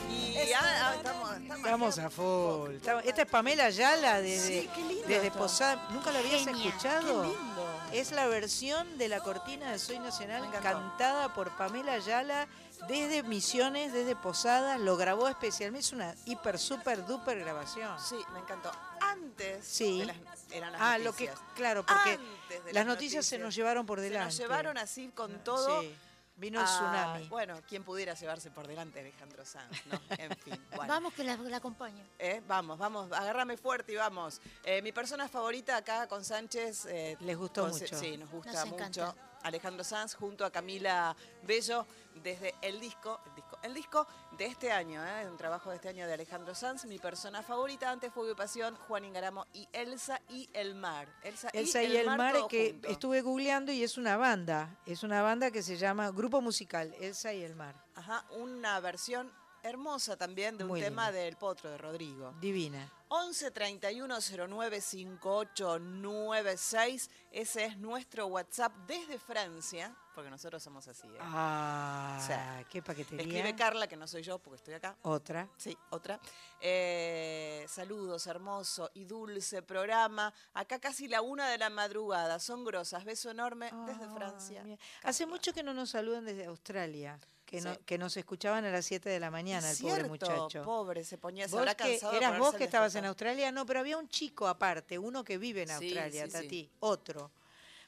Y ya estamos, estamos Estamos a full. Estamos- Esta es Pamela Ayala desde, Sí, qué lindo desde. Posada. ¿Nunca la habías Genia, escuchado? qué lindo. Es la versión de la cortina de Soy Nacional cantada por Pamela Ayala desde Misiones, desde Posadas. Lo grabó especialmente. Es una hiper, super, duper grabación. Sí, me encantó. Antes Sí. de las, eran las Ah, lo que, noticias. claro, porque Antes de las noticias se nos llevaron por Se delante. nos llevaron así con todo. Sí, vino el tsunami. Bueno, ¿quién pudiera llevarse por delante Alejandro Sanz? ¿no? [LAUGHS] En fin, bueno. Vamos que la, la acompaño. Eh, vamos, vamos, agárrame fuerte y vamos. Eh, mi persona favorita acá con Sánchez. eh, Les gustó con- mucho. Sí, nos gusta Nos mucho. encanta. Alejandro Sanz junto a Camila Bello desde el disco, el disco, el disco de este año, ¿eh? un trabajo de este año de Alejandro Sanz. Mi persona favorita antes fue Pasión, Juan Ingaramo y Elsa y el mar. Elsa, Elsa y el mar, todo que junto. estuve googleando y es una banda. Es una banda que se llama Grupo Musical Elsa y el mar. Ajá, una versión hermosa también de un Muy tema linda. del Potro de Rodrigo. Divina. 11 31 09 5896. Ese es nuestro WhatsApp desde Francia, porque nosotros somos así. ¿eh? Ah, O sea, qué paquetería. Escribe Carla, que no soy yo porque estoy acá. Otra. Sí, otra. Eh, saludos, hermoso y dulce programa. Acá casi la una de la madrugada. Son grosas. Beso enorme desde Francia. Hace mucho que no nos saludan desde Australia, que, no- Sí. que nos escuchaban a las 7 de la mañana, el Cierto, pobre muchacho. pobre, se ponía, se ¿Vos habrá cansado ¿Eras vos que estabas en. Australia? No, pero había un chico aparte, uno que vive en Australia, sí, sí. Tati, otro.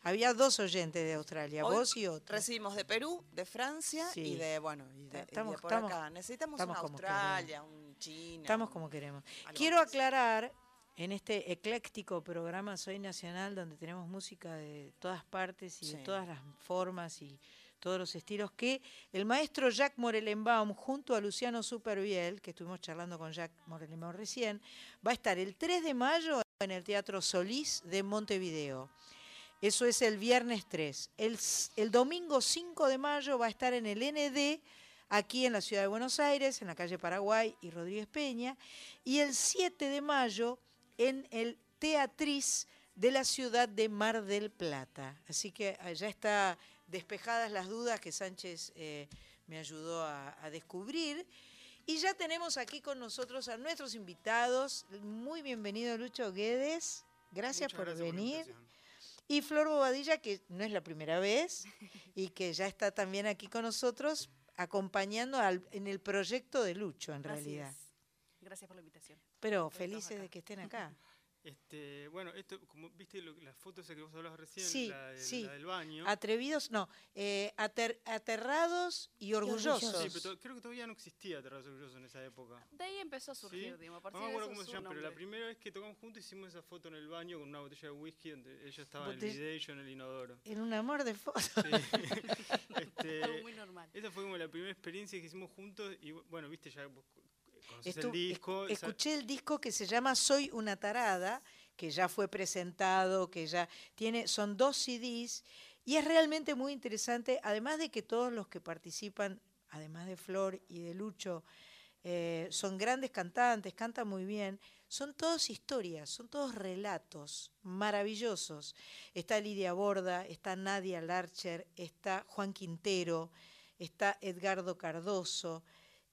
Había dos oyentes de Australia, Hoy vos y otro. Recibimos de Perú, de Francia y de, bueno, y de, y de Estamos- por estamos- acá. Necesitamos estamos una Australia, un China. Estamos como queremos. Quiero aclarar en este ecléctico programa Soy Nacional, donde tenemos música de todas partes y de todas las formas y todos los estilos, que el maestro Jacques Morelenbaum, junto a Luciano Superviel, que estuvimos charlando con Jacques Morelenbaum recién, va a estar el 3 de mayo en el Teatro Solís de Montevideo. Eso es el viernes 3. El, domingo 5 de mayo va a estar en el ND, aquí en la ciudad de Buenos Aires, en la calle Paraguay y Rodríguez Peña. Y el 7 de mayo en el Teatriz de la ciudad de Mar del Plata. Así que ah, ya está despejadas las dudas que Sánchez eh, me ayudó a, a descubrir. Y ya tenemos aquí con nosotros a nuestros invitados. Muy bienvenido Lucho Guedes. Gracias Muchas por gracias por venir. invitación. y Flor Bobadilla, que no es la primera vez y que ya está también aquí con nosotros, acompañando al- en el proyecto de Lucho, en Así realidad. es. Gracias por la invitación. Pero felices de que estén acá. [LAUGHS] Este, bueno, esto, como viste lo- la foto esa que vos hablabas recién, Sí, la, del- sí. la del baño. Atrevidos, no, eh, ater- aterrados y orgullosos. Sí, pero to- creo que todavía no existía Aterrados y Orgullosos en esa época. De ahí empezó a surgir, ¿Sí? digamos. a No partir me de acuerdo eso cómo se llama, pero la primera vez que tocamos juntos hicimos esa foto en el baño con una botella de whisky donde ella estaba en el y yo en el inodoro. En un amor de foto. [LAUGHS] Este, Algo muy normal. Esa fue como la primera experiencia que hicimos juntos y bueno, viste, ya Estu- el disco. esc- sa- escuché el disco que se llama Soy una tarada, que ya fue presentado, que ya tiene, son dos CDs, y es realmente muy interesante, además de que todos los que participan, además de Flor y de Lucho, eh, son grandes cantantes, cantan muy bien, son todas historias, son todos relatos maravillosos. Está Lidia Borda, está Nadia Larcher, está Juan Quintero, está Edgardo Cardoso,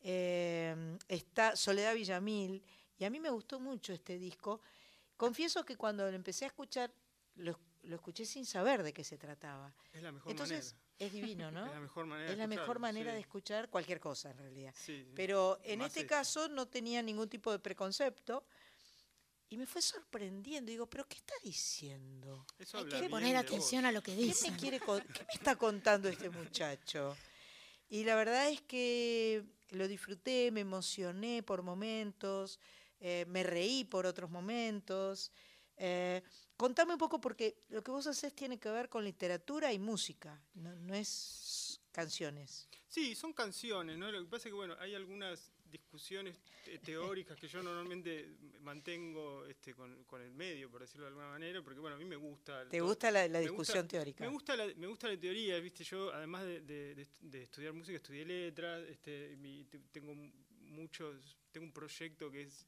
eh, está Soledad Villamil, y a mí me gustó mucho este disco. Confieso que cuando lo empecé a escuchar, lo, lo escuché sin saber de qué se trataba. Es la mejor Entonces, manera. es divino, ¿no? [LAUGHS] Es la mejor manera de Es la mejor manera sí. de escuchar cualquier cosa, en realidad. Sí, sí. Pero en Más este caso no tenía ningún tipo de preconcepto. Y me fue sorprendiendo. Digo, ¿pero qué está diciendo? Eso Hay que poner atención vos. a lo que ¿Qué dicen. me, quiere con- qué me está contando este muchacho? Y la verdad es que lo disfruté, me emocioné por momentos, eh, me reí por otros momentos. Eh, contame un poco, porque lo que vos haces tiene que ver con literatura y música, no, no es canciones. Sí, son canciones, ¿no? Lo que pasa es que, bueno, hay algunas discusiones te- teóricas que yo normalmente mantengo este, con, con el medio, por decirlo de alguna manera, porque, bueno, a mí me gusta... ¿Te todo- gusta la- la me discusión teórica? Me gusta, la, me gusta la teoría, ¿viste? Yo, además de, de- de- de estudiar música, estudié letras, este, mi- tengo muchos... Tengo un proyecto que es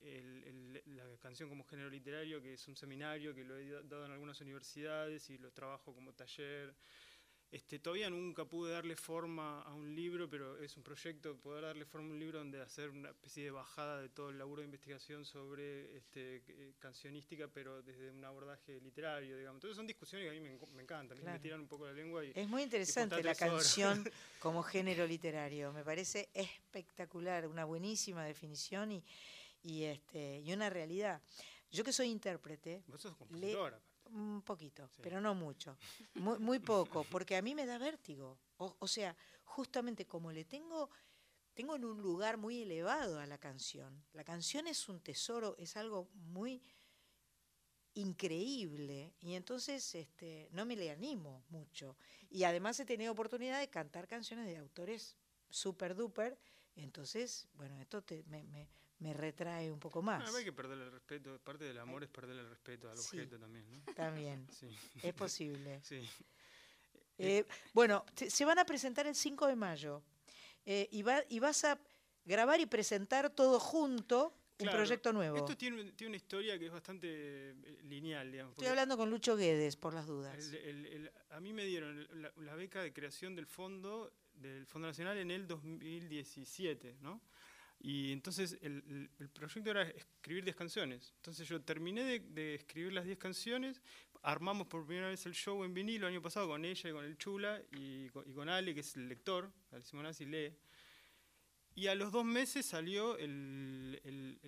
el- el- la canción como género literario, que es un seminario que lo he da- dado en algunas universidades y lo trabajo como taller. Este, todavía nunca pude darle forma a un libro, pero es un proyecto poder darle forma a un libro donde hacer una especie de bajada de todo el laburo de investigación sobre este, eh, cancionística, pero desde un abordaje literario, digamos. Entonces son discusiones que a mí me, me encantan, ¿viste? me Claro. tiran un poco la lengua y Es muy interesante la canción [LAUGHS] como género literario. Me parece espectacular, una buenísima definición y, y, este, y una realidad. Yo que soy intérprete, Vos sos le- compositora. un poquito, pero no mucho, muy, muy poco, porque a mí me da vértigo. O, o sea, justamente como le tengo, tengo en un lugar muy elevado a la canción. La canción es un tesoro, es algo muy increíble y entonces este, no me le animo mucho. Y además he tenido oportunidad de cantar canciones de autores super duper, entonces, bueno, esto te- me, me- me retrae un poco más. No hay que perder el respeto, parte del amor es perder el respeto al Sí, objeto también, ¿no? También, [LAUGHS] Sí. es posible. Sí. Eh, bueno, se, van a presentar el 5 de mayo eh, y, va- y vas a grabar y presentar todo junto un Claro, proyecto nuevo. Esto tiene, tiene una historia que es bastante eh, lineal, digamos. Estoy hablando con Lucho Guedes, por las dudas. el- el- el- a mí me dieron la, la beca de creación del fondo, del Fondo Nacional en el 2017, ¿no? Y entonces el, el- proyecto era escribir 10 canciones. Entonces yo terminé de, de escribir las 10 canciones, armamos por primera vez el show en vinilo el año pasado con ella y con el Chula y y con Ale, que es el lector, Ale Simonazzi lee. Y a los dos meses salió el- el-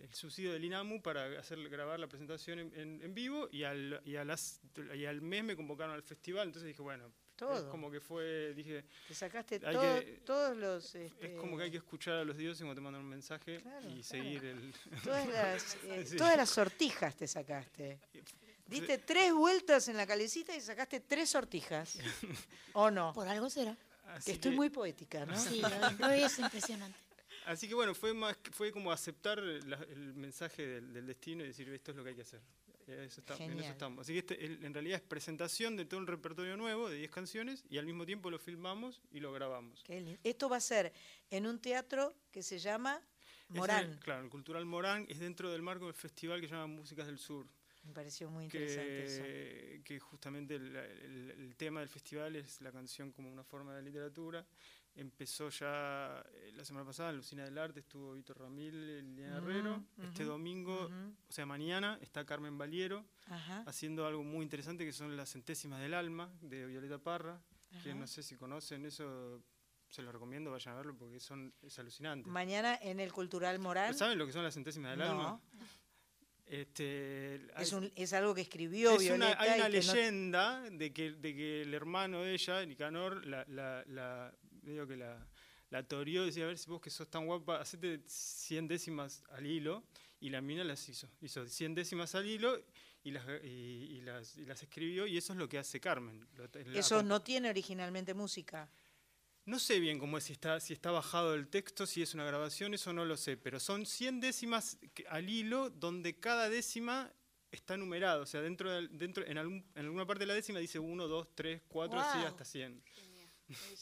el subsidio del INAMU para hacer, grabar la presentación en, en- en vivo y al, y, a las, y al mes me convocaron al festival. Entonces dije, bueno, Todo. es como que fue, dije... Te sacaste todo- que- todos los... este, es como que hay que escuchar a los dioses cuando te mandan un mensaje y seguir el... [LAUGHS] Todas las, [LAUGHS] eh, Sí. todas las sortijas te sacaste. Diste tres vueltas en la calecita y sacaste tres sortijas. ¿O no? Por algo será. Que estoy que- muy poética, ¿no? Sí, hoy- es impresionante. Así que bueno, fue más fue como aceptar la- el mensaje del, del destino y decir esto es lo que hay que hacer. Eso está- en eso estamos. Así que este, en realidad es presentación de todo un repertorio nuevo de 10 canciones y al mismo tiempo lo filmamos y lo grabamos. Esto va a ser en un teatro que se llama Morán. el- claro, el Cultural Morán es dentro del marco del festival que se llama Músicas del Sur. Me pareció muy interesante eso. que, que justamente el, el- el tema del festival es la canción como una forma de literatura. Empezó ya eh, la semana pasada en la Usina del Arte, estuvo Víctor Ramil, Liliana Herrero. Este domingo, o sea, mañana, está Carmen Valiero Ajá. haciendo algo muy interesante que son las centésimas del alma de Violeta Parra, que no sé si conocen eso. Se lo recomiendo, vayan a verlo porque son, es alucinante. Mañana en el Cultural Morán. ¿Saben lo que son las centésimas del No. alma? Este, Es, hay- un- es algo que escribió es una- Violeta. hay una que no- leyenda de, que, de que el hermano de ella, Nicanor, la, la, la, medio que la, la toreó, decía, a ver si vos que sos tan guapa, hacete 100 décimas al hilo, y la mina las hizo. Hizo 100 décimas al hilo y las, y, y las, y las escribió, y eso es lo que hace Carmen. Eso no tiene originalmente música. no sé bien cómo es, si está, si está bajado el texto, si es una grabación, eso no lo sé, pero son 100 décimas al hilo donde cada décima está numerado, o sea, dentro, del- dentro en, algún- en alguna parte de la décima dice 1, 2, 3, 4, así hasta 100.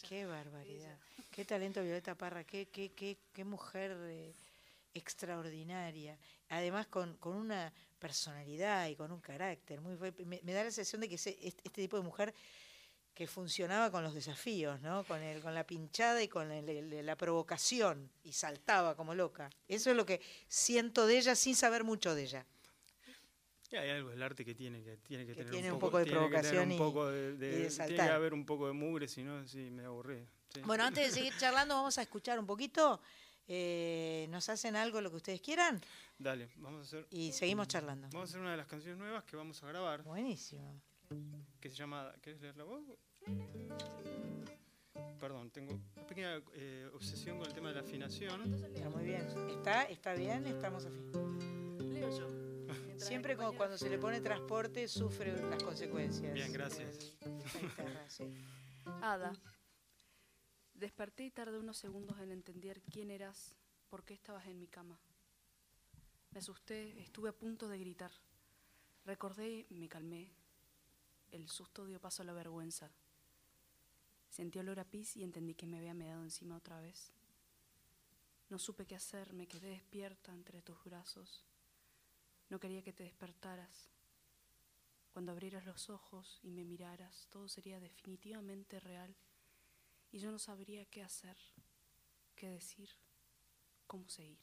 Qué barbaridad. Qué talento Violeta Parra, qué, qué, qué, qué mujer eh, extraordinaria. Además con, con una personalidad y con un carácter. Muy, me, me da la sensación de que ese- este, este tipo de mujer que funcionaba con los desafíos, ¿no? Con, el, con la pinchada y con la provocación y saltaba como loca. Eso es lo que siento de ella sin saber mucho de ella. Y hay algo del arte que tiene que, tiene que, Que tener tiene un un poco de provocación un y- poco de, y de tiene que haber un poco de mugre, si no, sí, me aburrí. sí. Bueno, antes de seguir [LAUGHS] charlando, vamos a escuchar un poquito. Eh, ¿Nos hacen algo lo que ustedes quieran? Dale, vamos a hacer... Y seguimos charlando. Vamos a hacer una de las canciones nuevas que vamos a grabar. Buenísimo. Que se llama... ¿Querés leer la voz? Perdón, tengo una pequeña eh, obsesión con el tema de la afinación. Está muy bien. ¿Está? ¿Está bien? Estamos a fin. Leo yo. Siempre como cuando se le pone transporte sufre las consecuencias. Bien, gracias. Ada. Desperté y tardé unos segundos en entender quién eras, por qué estabas en mi cama. Me asusté, estuve a punto de gritar. Recordé, me calmé. El susto dio paso a la vergüenza. Sentí olor a pis y entendí que me había meado encima otra vez. No supe qué hacer, me quedé despierta entre tus brazos. No quería que te despertaras. Cuando abrieras los ojos y me miraras, todo sería definitivamente real y yo no sabría qué hacer, qué decir, cómo seguir.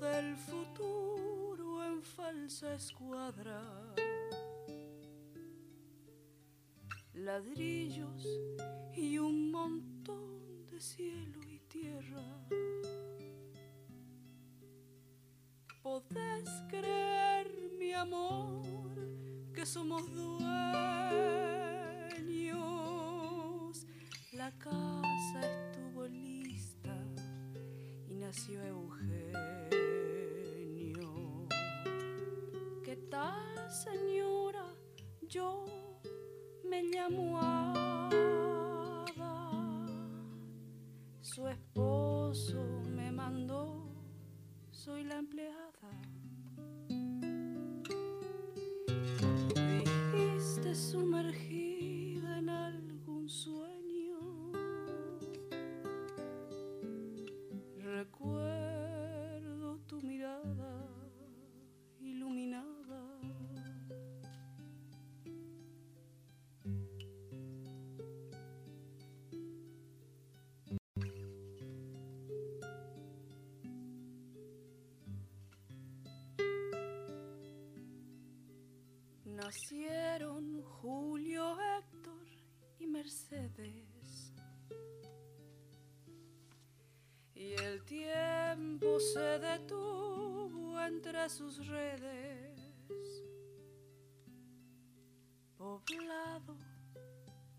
Del futuro en falsa escuadra. ladrillos y un montón de cielo y tierra. Podés creer, mi amor, que somos dueños. La casa estuvo lista y nació Eugenio. Yo me llamo Ada. Nacieron Julio, Héctor y Mercedes. Y el tiempo se detuvo entre sus redes. Poblado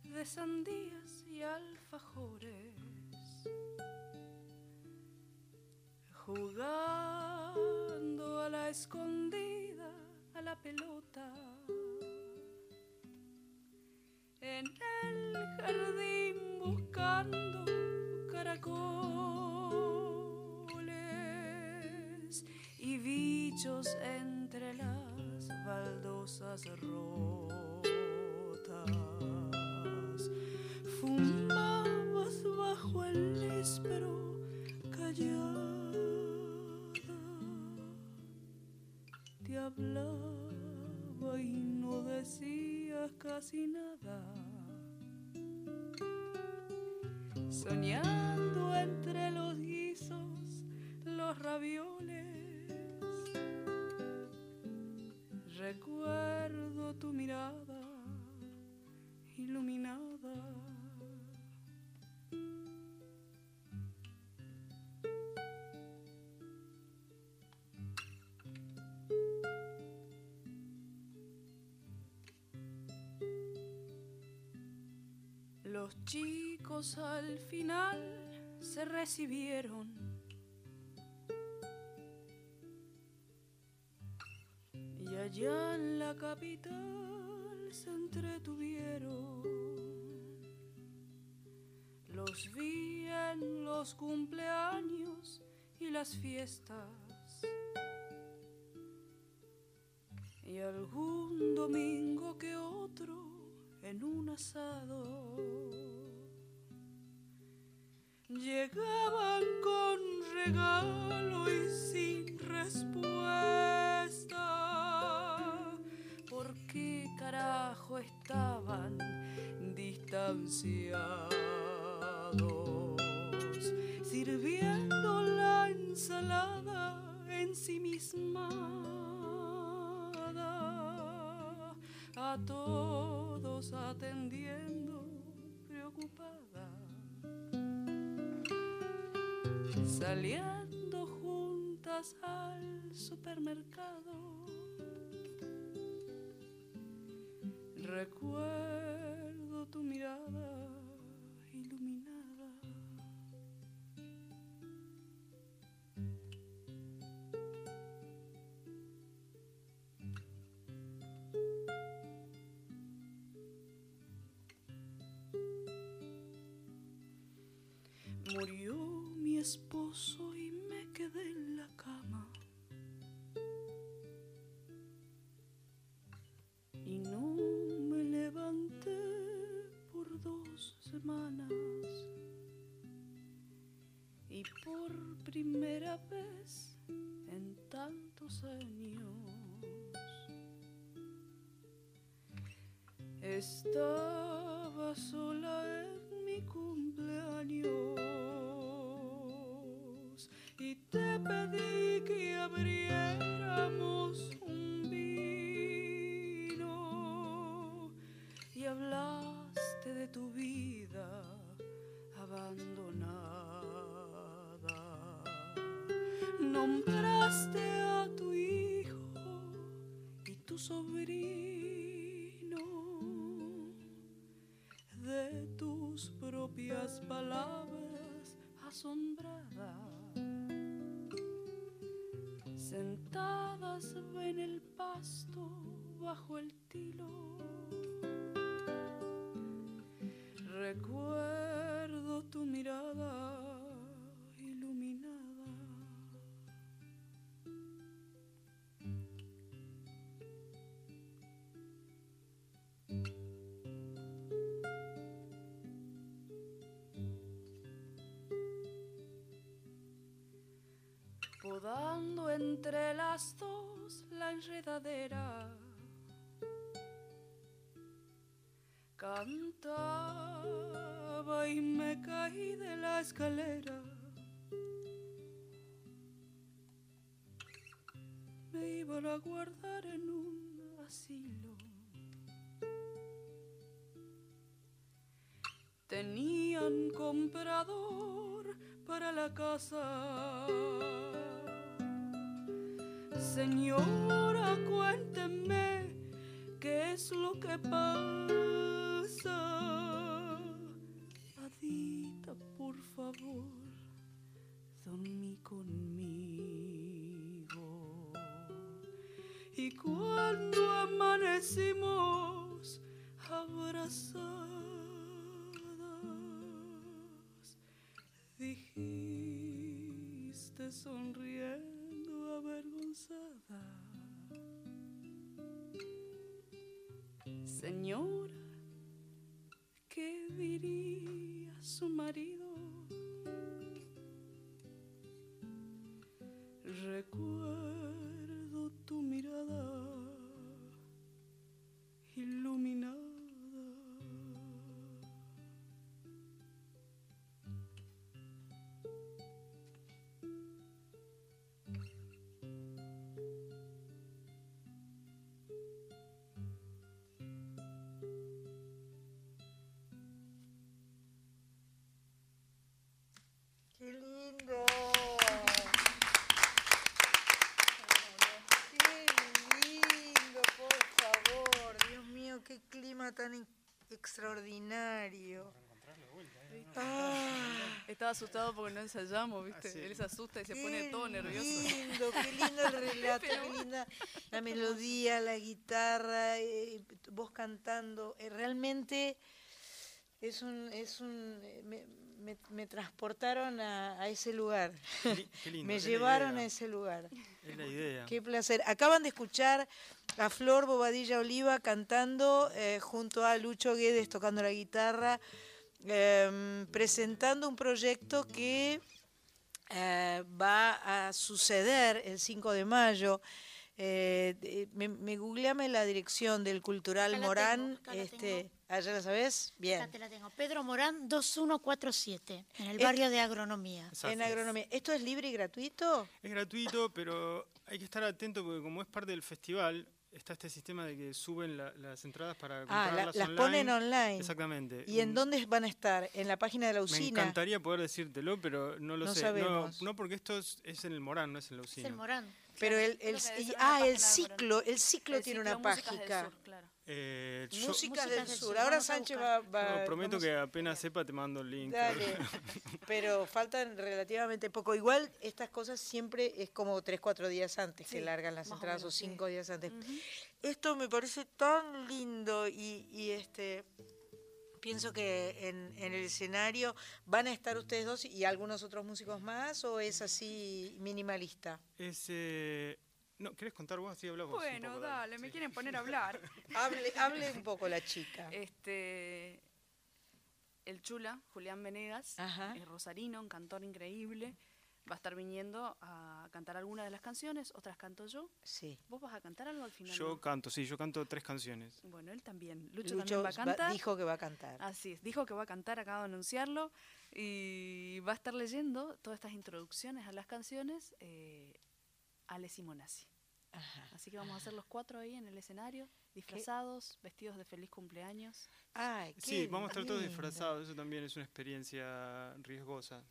de sandías y alfajores. Jugando a la escondida, pelota. En el jardín buscando caracoles y bichos entre las baldosas rotas. Fumabas bajo el níspero callada. Te decías casi nada. Soñando entre los guisos, los ravioles. Recuerdo tu mirada iluminada. Chicos al final se recibieron. Y allá en la capital se entretuvieron. Los vi en los cumpleaños y las fiestas. Y algún domingo que otro en un asado. Llegaban con regalo y sin respuesta. ¿Por qué carajo estaban distanciados? Sirviendo la ensalada en sí misma a todos atendiendo preocupada, saliendo juntas al supermercado. Recuerdo tu mirada y me quedé en la cama. Y no me levanté por dos semanas. Y por primera vez en tantos años estaba sola en mi cumpleaños y te pedí que abriéramos un vino y hablaste abandonada. Nombraste a tu hijo y tu sobrino de tus propias palabras asombrada. Sentadas en el pasto bajo el tilo. Podando entre las dos la enredadera. Cantaba y me caí de la escalera. Me iban a guardar en un asilo. Tenían comprador para la casa. Señora, cuénteme qué es lo que pasa. Extraordinario. Ah, Estaba asustado porque no ensayamos, ¿viste? Él se asusta y se pone todo nervioso. Qué lindo, qué lindo el [LAUGHS] relato, qué linda la melodía, la guitarra, eh, vos cantando. eh, realmente es un, es un, eh, me, me- me transportaron a, a ese lugar. Qué qué lindo, [LAUGHS] me llevaron a ese lugar. Es la idea. Qué placer. Acaban de escuchar a Flor Bobadilla Oliva cantando eh, junto a Lucho Guedes tocando la guitarra, em, presentando un proyecto que eh, va a suceder el 5 de mayo. Eh, me, me googleame la dirección del Cultural Acá la Morán. tengo, la este, ¿Allá la sabes? Bien. Acá te la tengo. Pedro Morán 2147, en el Es- barrio de Agronomía. En agronomía. ¿Esto es libre y gratuito? Es gratuito, pero hay que estar atento porque como es parte del festival, está este sistema de que suben la- las entradas para Ah, comprarlas la- las online. ponen online. Exactamente. ¿Y en dónde van a estar? ¿En la página de la Me usina? encantaría poder decírtelo, pero no lo No sé. sabemos. No, no, porque esto es, es en el Morán, no es en la usina. Es el Morán. Pero el, el- ah, el ciclo, el ciclo El tiene ciclo una página. Sur, claro. Eh, yo- Músicas del Sur. Sur, Ahora Sánchez va, va- no, prometo vamos- que apenas sepa te mando el link. Dale. [LAUGHS] Pero faltan relativamente poco. Igual estas cosas siempre es como 3, 4 días antes que Sí, largan las o entradas o menos, sí. 5 días antes. Esto me parece tan lindo y, y, este pienso que en, en el escenario van a estar ustedes dos y algunos otros músicos más o es así minimalista. Es, eh, no, ¿querés contar vos? Así hablamos. Bueno, dale, me quieren poner a [LAUGHS] hablar. Hable, hable un poco la chica. Este, el Chula, Julián Venegas, es rosarino, un cantor increíble. Va a estar viniendo a cantar algunas de las canciones, otras canto yo. Sí. ¿Vos vas a cantar algo al final? Yo canto, sí, yo canto tres canciones. Bueno, él también. Lucho, Lucho también va a cantar. dijo que va a cantar. Así es, dijo que va a cantar, acabo de anunciarlo. Y va a estar leyendo todas estas introducciones a las canciones eh, Ale Simonazzi. Así que vamos a hacer los cuatro ahí en el escenario, disfrazados, vestidos de feliz cumpleaños. Ay, Sí, vamos a estar todos disfrazados, eso también es una experiencia riesgosa.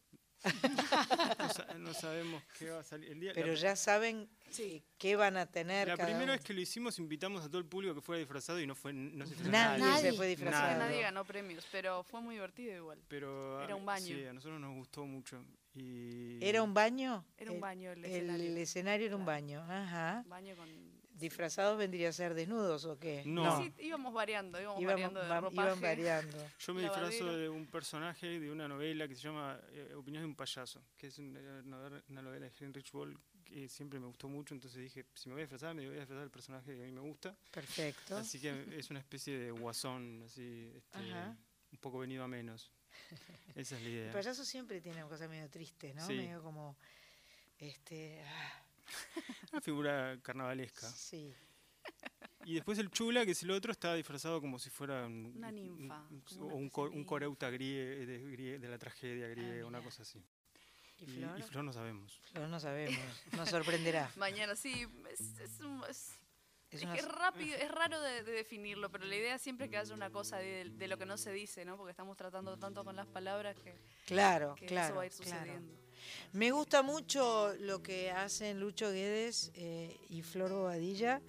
[LAUGHS] no, no sabemos qué va a salir. El día, Pero la- ya saben eh, qué van a tener. La cada primera vez que lo hicimos invitamos a todo el público que fuera disfrazado y no fue no se disfrazó Nadie nadie. se fue disfrazado. Nadie. Nadie ganó premios, pero fue muy divertido igual. Pero Era mí- un baño. Sí, a nosotros nos gustó mucho. Y ¿Era un baño? Era un baño el el escenario. escenario era un baño, ajá. Baño con... ¿Disfrazados vendría a ser desnudos o qué? No. Sí, íbamos variando, íbamos variando de va- ropaje. iban variando. [LAUGHS] Yo me disfrazo de un personaje de una novela que se llama eh, Opiniones de un payaso, que es una, novela de Heinrich Boll que siempre me gustó mucho, entonces dije, si me voy a disfrazar, me voy a disfrazar del personaje que a mí me gusta. Perfecto. Así que es una especie de guasón, así, este, un poco venido a menos. Esa es la idea. El payaso siempre tiene cosas medio tristes, ¿no? Sí. Medio como. Este. ah, [LAUGHS] Una figura carnavalesca. Sí. Y después el chula, que es el otro, está disfrazado como si fuera un, Una un- ninfa, un- o una un, cor- un coreuta grie- de, grie- de la tragedia griega, una cosa así. ¿Y Flor? y Flor no sabemos. Flor no sabemos, nos sorprenderá. [LAUGHS] Mañana, sí, es, es, un- es- Es una- es rápido, [LAUGHS] es raro de, de definirlo, pero la idea siempre es que haya una cosa de, de lo que no se dice, ¿no? Porque estamos tratando tanto con las palabras que, Claro, que claro. eso va a ir claro. sucediendo. Me gusta mucho lo que hacen Lucho Guedes eh, y Flor Bobadilla.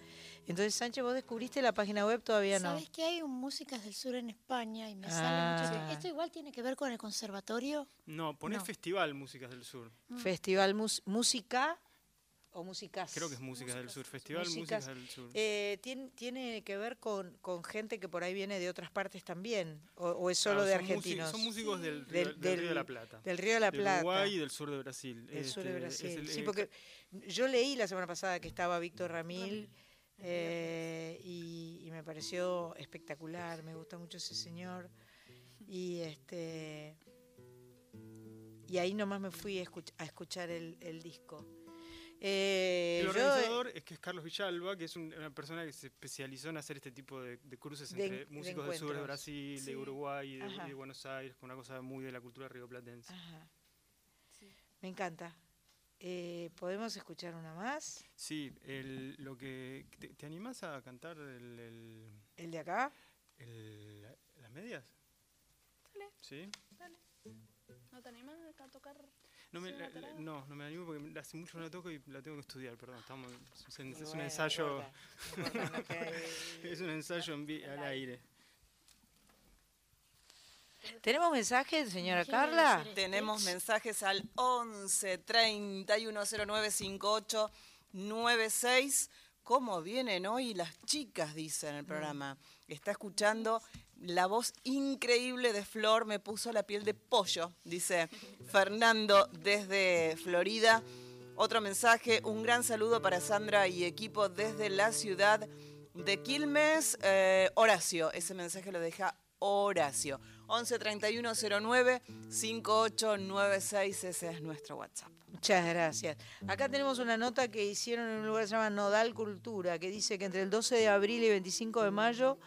Entonces, Sánchez, ¿vos descubriste la página web? Todavía no. ¿Sabes que hay un Músicas del Sur en España y me Ah. sale mucho? ¿Esto igual tiene que ver con el conservatorio? No, poné No. Festival Músicas del Sur. Festival Mus- Música o Músicas. Creo que es Músicas del Sur. Festival Músicas. Músicas del Sur. Eh, ¿tiene, ¿Tiene que ver con, con gente que por ahí viene de otras partes también? ¿O, o es solo Claro, de argentinos? Son músicos del, río- del Río de la Plata. Del Río de la Del Plata. Uruguay y del sur de Brasil. Del sur de Este, Brasil. el- sí, porque yo leí la semana pasada que estaba Víctor Ramil eh, y, y me pareció espectacular, me gusta mucho ese señor. Y este y ahí nomás me fui a, escuch- a escuchar el, el disco. Eh, El yo, organizador es que es Carlos Villalba, que es un- una persona que se especializó en hacer este tipo de, de cruces De entre en- de músicos del sur de. Brasil, Sí. de Uruguay y de, Ajá. y de Buenos Aires, con una cosa muy de la cultura rioplatense. Ajá. Me encanta. Eh, ¿Podemos escuchar una más? Sí, el, lo que te, te animás a cantar el, el- ¿El de acá? el- las medias? Dale. ¿Sí? Dale. ¿No te animas a tocar? No, me, Suena la- la- tarado? no, no me animo porque hace mucho que no la toco y la tengo que estudiar, perdón. Estamos, es, un- es un Bueno, ensayo. [LAUGHS] es un ensayo en al aire. [LAUGHS] ¿Tenemos mensajes, señora Carla? Tenemos mensajes al 11 3109 58 96. ¿Cómo vienen hoy las chicas? Dice en el programa. Está escuchando la voz increíble de Flor, me puso la piel de pollo, dice Fernando desde Florida. Otro mensaje, un gran saludo para Sandra y equipo desde la ciudad de Quilmes. Eh, Horacio, ese mensaje lo deja Horacio. 11 31 09 5896, ese es nuestro WhatsApp. Muchas gracias. Acá tenemos una nota que hicieron en un lugar que se llama Nodal Cultura, que dice que entre el 12 de abril y 25 de mayo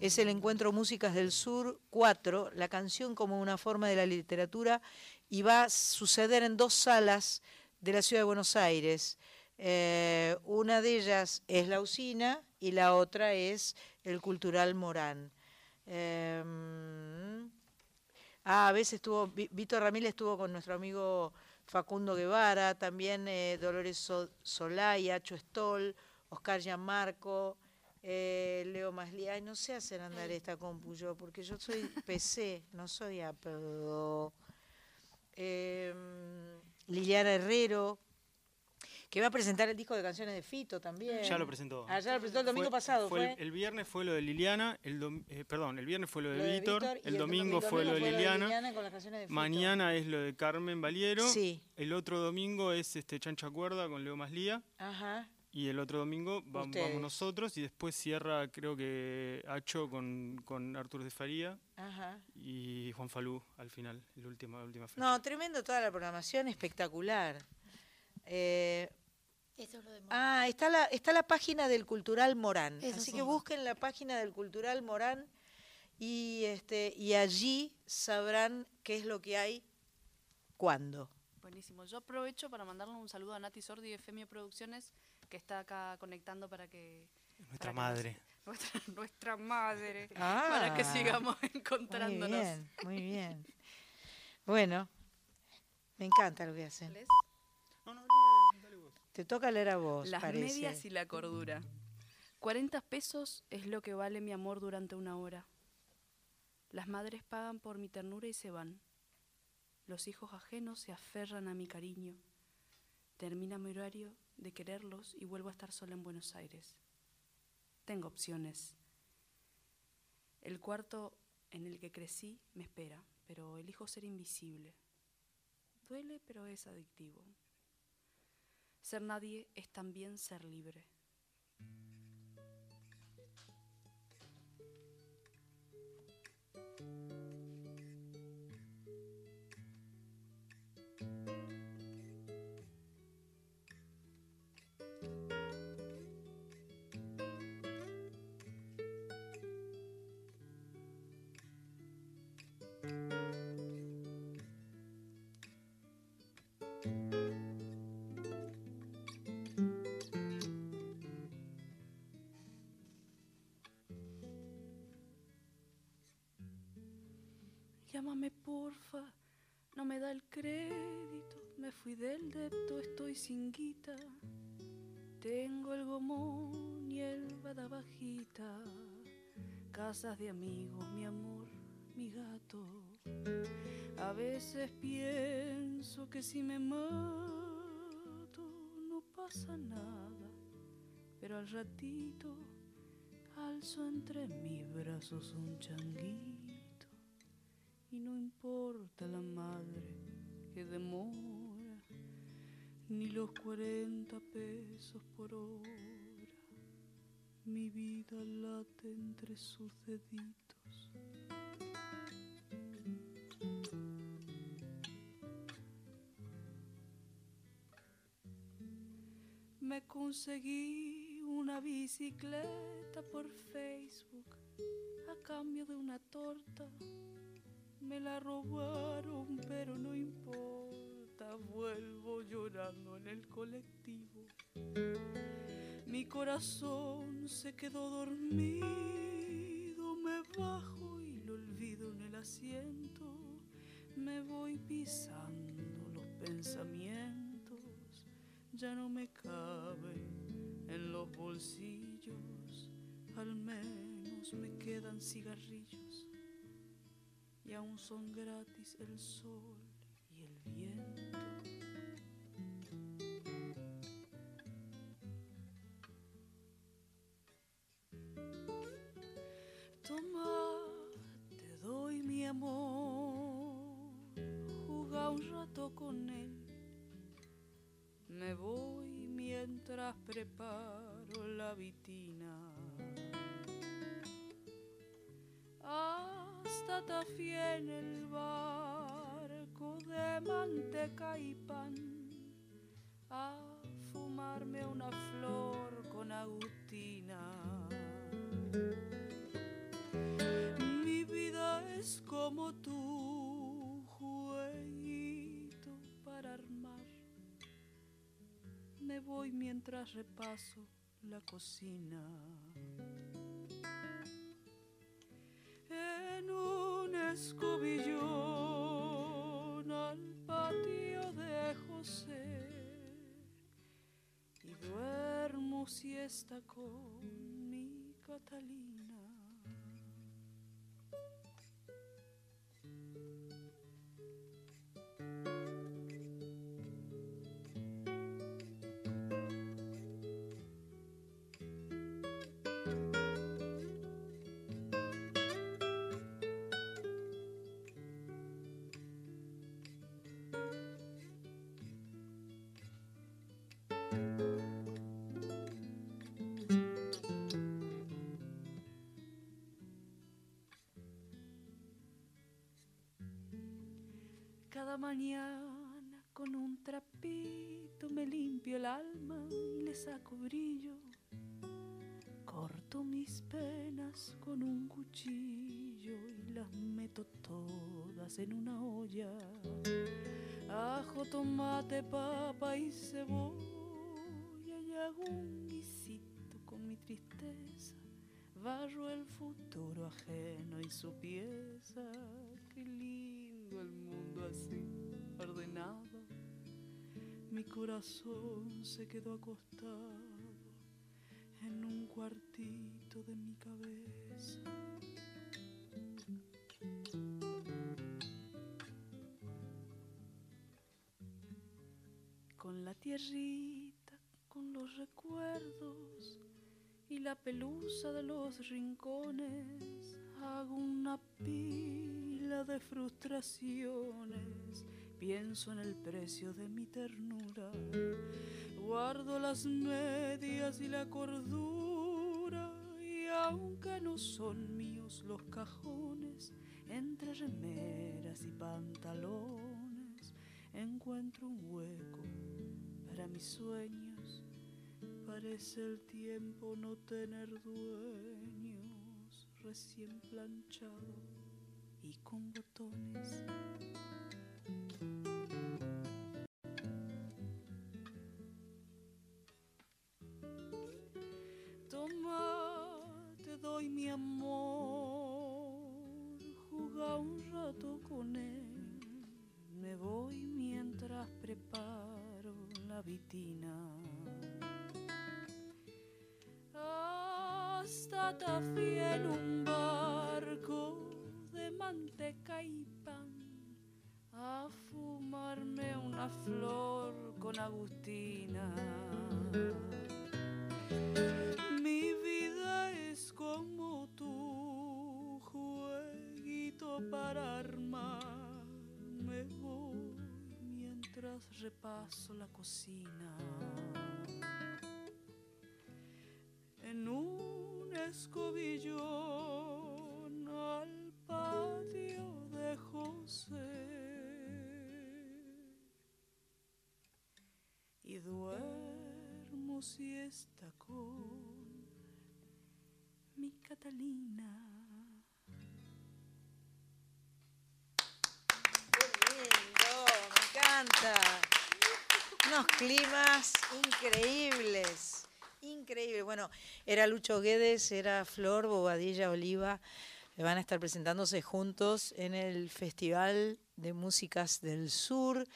es el encuentro Músicas del Sur 4, la canción como una forma de la literatura, y va a suceder en dos salas de la ciudad de Buenos Aires. Eh, una de ellas es la usina y la otra es el Cultural Morán. Em, Ah, a veces estuvo, Víctor Ramírez estuvo con nuestro amigo Facundo Guevara, también eh, Dolores So- Solay, Acho Stoll, Oscar Gianmarco, eh, Leo Maslía. Ay, no sé hacer andar esta compu yo, porque yo soy [LAUGHS] PC, no soy Apple. Em, Liliana Herrero, que va a presentar el disco de canciones de Fito también. Ya lo presentó. Ah, ya lo presentó el domingo Fue- pasado, ¿fue? el, el viernes fue lo de Liliana, el dom- eh, perdón, el viernes fue lo de Lo de Víctor, el el domingo domi- fue lo de Liliana, con las canciones de Fito. mañana es lo de Carmen Valiero, Sí. el otro domingo es este Chancha Cuerda con Leo Maslía Ajá. Y el otro domingo va- vamos nosotros y después cierra creo que Hacho con, con Artur de Faría Ajá. y Juan Falú al final, la última, la última fecha. No, tremendo toda la programación, espectacular. Eh, Esto es lo de ah, está la, está la página del Cultural Morán. Eso Así sí. que busquen la página del Cultural Morán y, este, y allí sabrán qué es lo que hay, cuándo. Buenísimo. Yo aprovecho para mandarle un saludo a Nati Sordi de Femio Producciones, que está acá conectando para que... Nuestra para que madre. nos- [LAUGHS] nuestra, nuestra madre. Ah, para que sigamos encontrándonos. Muy bien, muy bien. Bueno, me encanta lo que hacen. ¿Les? Te toca leer a vos, Las parece. medias y la cordura. 40 pesos es lo que vale mi amor durante una hora. Las madres pagan por mi ternura y se van. Los hijos ajenos se aferran a mi cariño. Termina mi horario de quererlos y vuelvo a estar sola en Buenos Aires. Tengo opciones. El cuarto en el que crecí me espera, pero elijo ser invisible. Duele, pero es adictivo. Ser nadie es también ser libre. Llámame porfa, no me da el crédito, me fui del depto, estoy sin guita. Tengo el gomón y el badabajita, casas de amigos, mi amor, mi gato. A veces pienso que si me mato no pasa nada, pero al ratito alzo entre mis brazos un no importa la madre que demora, ni los 40 pesos por hora. Mi vida late entre sus deditos. Me conseguí una bicicleta por Facebook a cambio de una torta. Me la robaron, pero no importa, vuelvo llorando en el colectivo. Mi corazón se quedó dormido, me bajo y lo olvido en el asiento. Me voy pisando los pensamientos, ya no me caben en los bolsillos, al menos me quedan cigarrillos y aún son gratis el sol y el viento. Toma, te doy mi amor, juega un rato con él. Me voy mientras preparo la vitina. Hasta Tafí en el barco de manteca y pan. A fumarme una flor con Agustina. Mi vida es como tu jueguito para armar. Me voy mientras repaso la cocina. En un escobillón al patio de José y duermo siesta con mi Catalina. Mañana con un trapito me limpio el alma y le saco brillo. Corto mis penas con un cuchillo y las meto todas en una olla. Ajo, tomate, papa y cebolla y hago un guisito con mi tristeza, barro el futuro ajeno y su pieza. Qué lindo el mundo así, ordenado. Mi corazón se quedó acostado en un cuartito de mi cabeza. Con la tierrita, con los recuerdos y la pelusa de los rincones, hago una pila de frustraciones. Pienso en el precio de mi ternura, guardo las medias y la cordura, y aunque no son míos los cajones, entre remeras y pantalones, encuentro un hueco para mis sueños. Parece el tiempo no tener dueños, recién planchado y con botones. Toma, te doy mi amor, juega un rato con él. Me voy mientras preparo la vitina. Hasta Tafí en un barco manteca y pan a fumarme una flor con Agustina. Mi vida es como tu jueguito para armar. Me voy mientras repaso la cocina. En un escobillón al patio de José. Y duermo siesta con mi Catalina. lindo, me encanta. Unos climas increíbles, increíbles. Bueno, era Lucho Guedes, era Flor, Bobadilla, Oliva. Van a estar presentándose juntos en el Festival de Músicas del Sur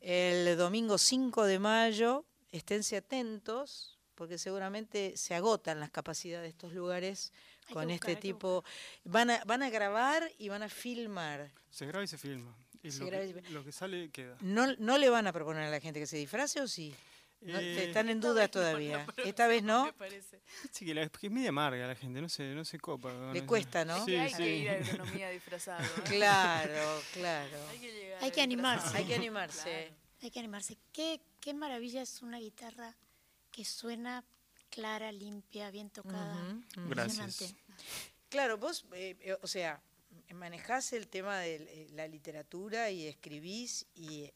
el domingo 5 de mayo. Esténse atentos porque seguramente se agotan las capacidades de estos lugares Hay con este tipo. Van a, van a grabar y van a filmar. Se graba y se filma. Y Se lo, graba que, y se- lo que sale queda. ¿No, ¿No le van a proponer a la gente que se disfrace o sí? No, Eh, están en duda todavía. Esta vez no. Sí, que, la, que es media amarga la gente, no se, no se copa. Le eso. cuesta, ¿no? Sí, Hay sí. que ir a economía disfrazado. ¿eh? Claro, claro. Hay que animarse. Hay que animarse. Hay que animarse. Qué, qué maravilla es una guitarra que suena clara, limpia, bien tocada. Impresionante. Claro, vos, eh, eh, o sea, manejás el tema de eh, la literatura y escribís y,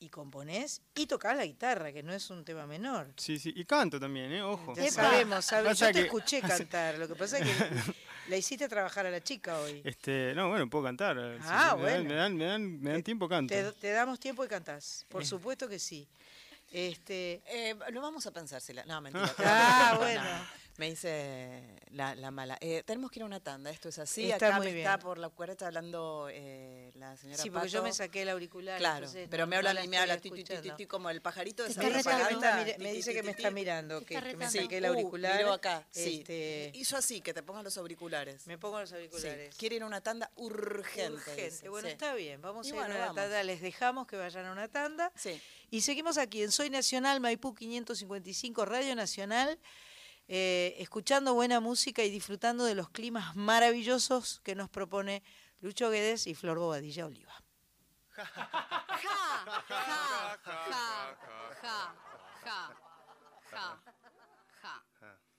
y componés y tocás la guitarra, que no es un tema menor. Sí, sí, y canto también, ¿eh? Ojo. Ya sabemos, sabemos. Yo te que- escuché [LAUGHS] cantar. Lo que pasa es que [LAUGHS] la hiciste trabajar a la chica hoy. Este, no, bueno, puedo cantar. si Ah, bueno. Me dan, me dan, me dan tiempo, canto. Te, te damos tiempo y cantás. Por Eh. supuesto que sí. Este, Eh, lo vamos a pensársela. No, mentira. [LAUGHS] Ah, No, bueno. Me hice la, la mala. Eh, tenemos que ir a una tanda, esto es así. Está Acá muy me bien. está por la cuerda hablando eh, la señora Sí, porque yo me saqué el auricular. Claro, entonces pero no- me no habla la y me habla estoy ti, ti, ti, escuchando. ti, como el pajarito de Te esa está retando. Me, dice que me está mirando, que, que me Sí, saqué el uh, auricular. miró acá, sí. Este, Hizo así, que te pongan los auriculares. Me pongo los auriculares. Sí, Quiere ir a una tanda urgente. Urgente. dice, Bueno, sí. está bien. Vamos Y a ir bueno, a una vamos. tanda. Les dejamos que vayan a una tanda. Y seguimos aquí en Soy Nacional, Maipú 555, Radio Nacional, eh, escuchando buena música y disfrutando de los climas maravillosos que nos propone Lucho Guedes y Flor Bobadilla Oliva. Ja, ja, ja.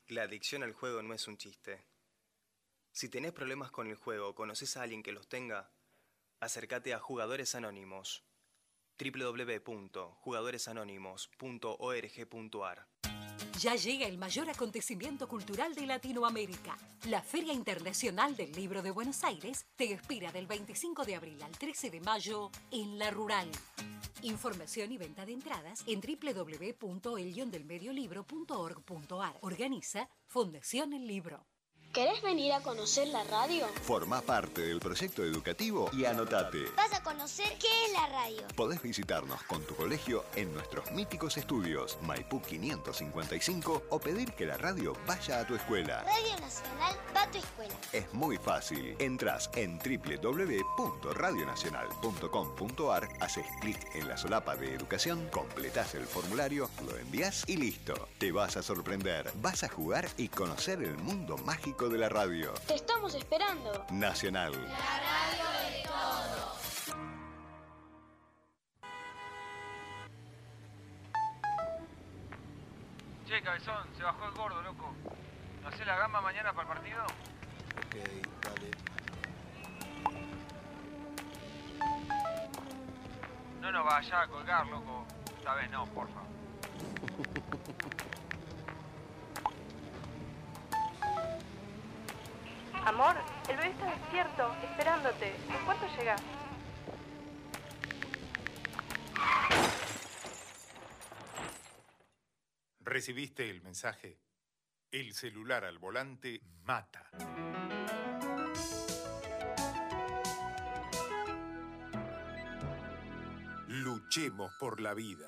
La adicción al juego no es un chiste. Si tenés problemas con el juego o conoces a alguien que los tenga, acércate a Jugadores Anónimos. www.jugadoresanónimos.org.ar Ya llega el mayor acontecimiento cultural de Latinoamérica. La Feria Internacional del Libro de Buenos Aires te espera del 25 de abril al 13 de mayo en La Rural. Información y venta de entradas en www.eliondelmediolibro.org.ar. Organiza Fundación El Libro. ¿Querés venir a conocer la radio? Forma parte del proyecto educativo y anotate. Vas a conocer qué es la radio. Podés visitarnos con tu colegio en nuestros míticos estudios Maipú 555 o pedir que la radio vaya a tu escuela. Radio Nacional va a tu escuela. Es muy fácil. Entrás en www.radionacional.com.ar, haces clic en la solapa de educación, completás el formulario, lo envías y listo. Te vas a sorprender, vas a jugar y conocer el mundo mágico de la radio. Te estamos esperando. Nacional. La radio de todos. Che, cabezón, se bajó el gordo, loco. ¿No hacés la gamba mañana para el partido? Ok, dale. No nos vaya a colgar, loco. Esta vez no, porfa. [LAUGHS] Amor, el bebé está despierto, esperándote. ¿En cuánto llegas? ¿Recibiste el mensaje? El celular al volante mata. Luchemos por la vida.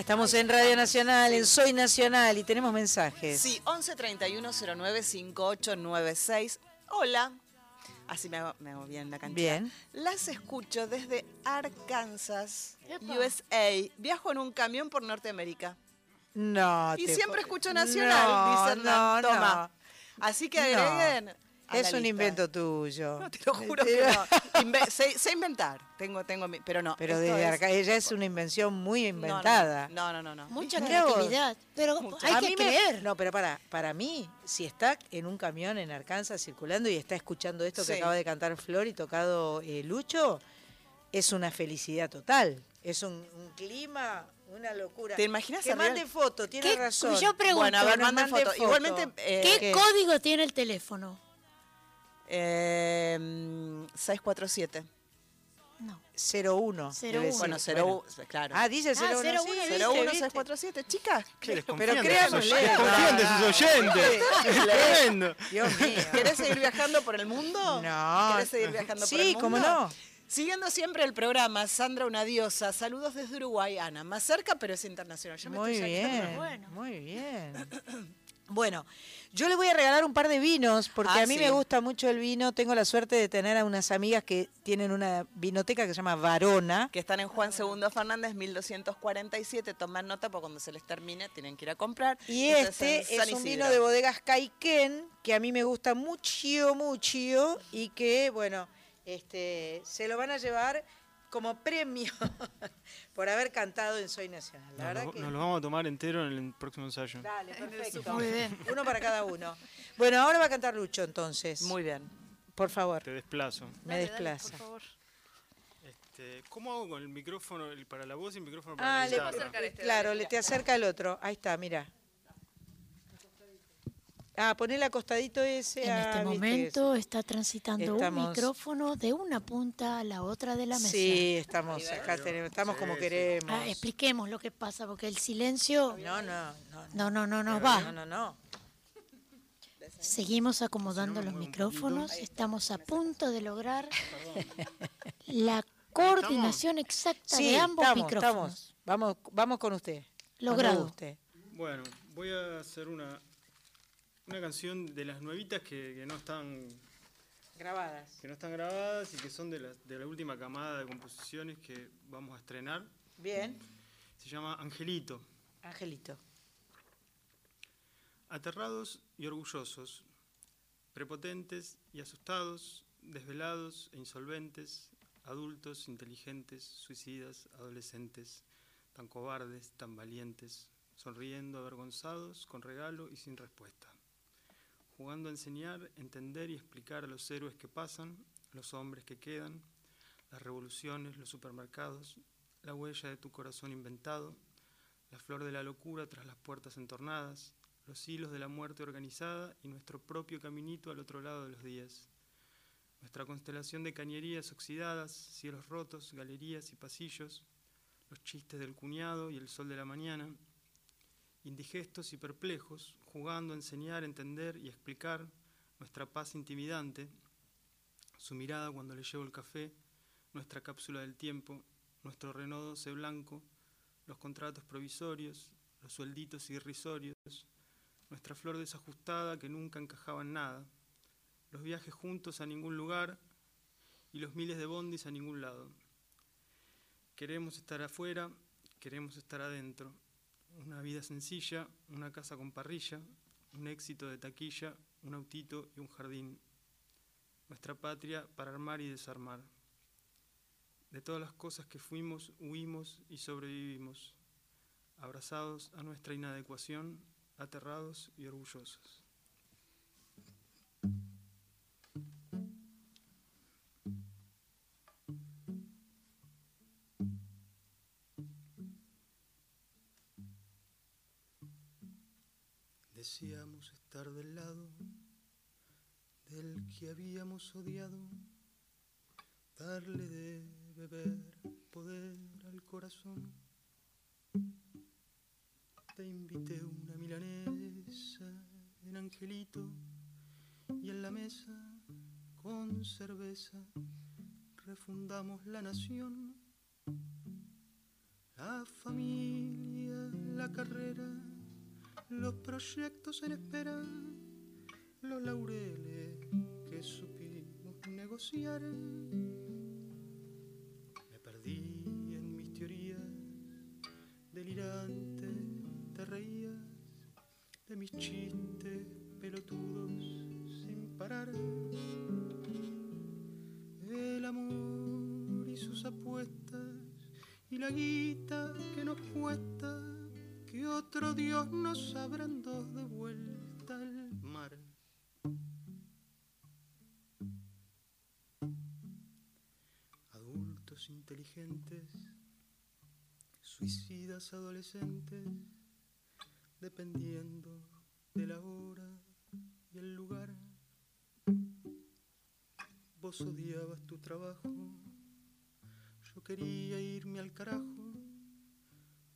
Acá estamos en Radio Nacional, en Soy Nacional y tenemos mensajes. Sí, 11 31 09 5896. Hola. Así me hago, me hago bien la cantidad. Bien. Las escucho desde Arkansas, USA. Viajo en un camión por Norteamérica. No, Y te siempre escucho Nacional, No, dice Hernán. no, Toma. Así que No. agreguen. A Es la un lista. invento tuyo. No, te lo juro que no. Inve- sé, sé inventar. Tengo, tengo, mi- pero no. Pero desde es- acá, ella es una invención muy No, inventada. No, no, no. no. Mucha creatividad. Pero hay A que mí me- creer. no, pero para, para mí, si está en un camión en Arkansas circulando y está escuchando esto que acaba de cantar Flor y tocado eh, Lucho, es una felicidad total. Es un, un clima, una locura. ¿Te imaginas Que mande foto, tiene ¿Qué- razón. yo pregunto, Bueno, a ver, mande foto. Igualmente, eh, ¿Qué ¿qué? código tiene el teléfono? Eh, mm, 647. No. 01. Cero debe uno. ser. Bueno, 0, claro. Ah, dice 01. Ah, 01, sí, ¿viste? 01647, chicas. Pero oyentes. Confían de sus oyentes. [LAUGHS] Es tremendo. Dios mío. ¿Querés seguir viajando por el mundo? No. ¿Querés seguir viajando por Sí, el mundo? cómo no. Siguiendo siempre el programa, Sandra, una diosa. Saludos desde Uruguay, Ana. Más cerca, pero es internacional. Yo me Muy estoy bien, sacando. Bueno. muy bien. [CLEARS THROAT] Bueno, yo le voy a regalar un par de vinos porque Ah, a mí sí. me gusta mucho el vino. Tengo la suerte de tener a unas amigas que tienen una vinoteca que se llama Varona. Que están en Juan II Fernández, 1247. Toman nota porque cuando se les termine tienen que ir a comprar. Y este es un vino de bodegas Caiquén que a mí me gusta mucho, mucho y que, bueno, este, se lo van a llevar como premio [LAUGHS] por haber cantado en Soy Nacional. La Nos verdad lo, que... nos lo vamos a tomar entero en el próximo ensayo. Dale, perfecto. Muy bien. Uno para cada uno. Bueno, ahora va a cantar Lucho entonces. Muy bien. Por favor, Te desplazo. me desplaza. Este, ¿Cómo hago con el micrófono el- para la voz y el micrófono para Ah, la le- guitarra? claro, le te acerca el otro. Ahí está, mira. Ah, ponele acostadito ese. En ah, este viste momento está transitando Estamos- un micrófono de una punta a la otra de la mesa. Sí, estamos acá, tenemos, estamos como queremos. Ah, expliquemos lo que pasa, porque el silencio No, no, no. no, no, no nos no, va. No, no, no. Seguimos acomodando los micrófonos. Estamos a punto de lograr la coordinación exacta Sí, de ambos estamos, micrófonos. estamos. Vamos, vamos con usted. Logrado. Guste. Bueno, voy a hacer una, una canción de las nuevitas que, que no están Grabadas. que no están grabadas y que son de la, de la última camada de composiciones que vamos a estrenar. Bien. Se llama Angelito. Angelito. Aterrados y orgullosos, prepotentes y asustados, desvelados e insolventes, adultos, inteligentes, suicidas, adolescentes, tan cobardes, tan valientes, sonriendo, avergonzados, con regalo y sin respuesta, jugando a enseñar, entender y explicar a los héroes que pasan, los hombres que quedan, las revoluciones, los supermercados, la huella de tu corazón inventado, la flor de la locura tras las puertas entornadas, los hilos de la muerte organizada y nuestro propio caminito al otro lado de los días. Nuestra constelación de cañerías oxidadas, cielos rotos, galerías y pasillos, los chistes del cuñado y el sol de la mañana, indigestos y perplejos, jugando a enseñar, entender y explicar nuestra paz intimidante, su mirada cuando le llevo el café, nuestra cápsula del tiempo, nuestro Renault 12 blanco, los contratos provisorios, los suelditos irrisorios, nuestra flor desajustada que nunca encajaba en nada, los viajes juntos a ningún lugar y los miles de bondis a ningún lado. Queremos estar afuera, queremos estar adentro. Una vida sencilla, una casa con parrilla, un éxito de taquilla, un autito y un jardín. Nuestra patria para armar y desarmar. De todas las cosas que fuimos, huimos y sobrevivimos, abrazados a nuestra inadecuación, aterrados y orgullosos. Odiado, darle de beber poder al corazón. Te invité una milanesa en Angelito y en la mesa con cerveza refundamos la nación, la familia, la carrera, los proyectos en espera, los laureles que supimos Me perdí en mis teorías delirantes, te reías de mis chistes pelotudos sin parar. El amor y sus apuestas y la guita que nos cuesta que otro Dios nos abran dos de vuelta inteligentes, suicidas adolescentes, dependiendo de la hora y el lugar. Vos odiabas tu trabajo, yo quería irme al carajo,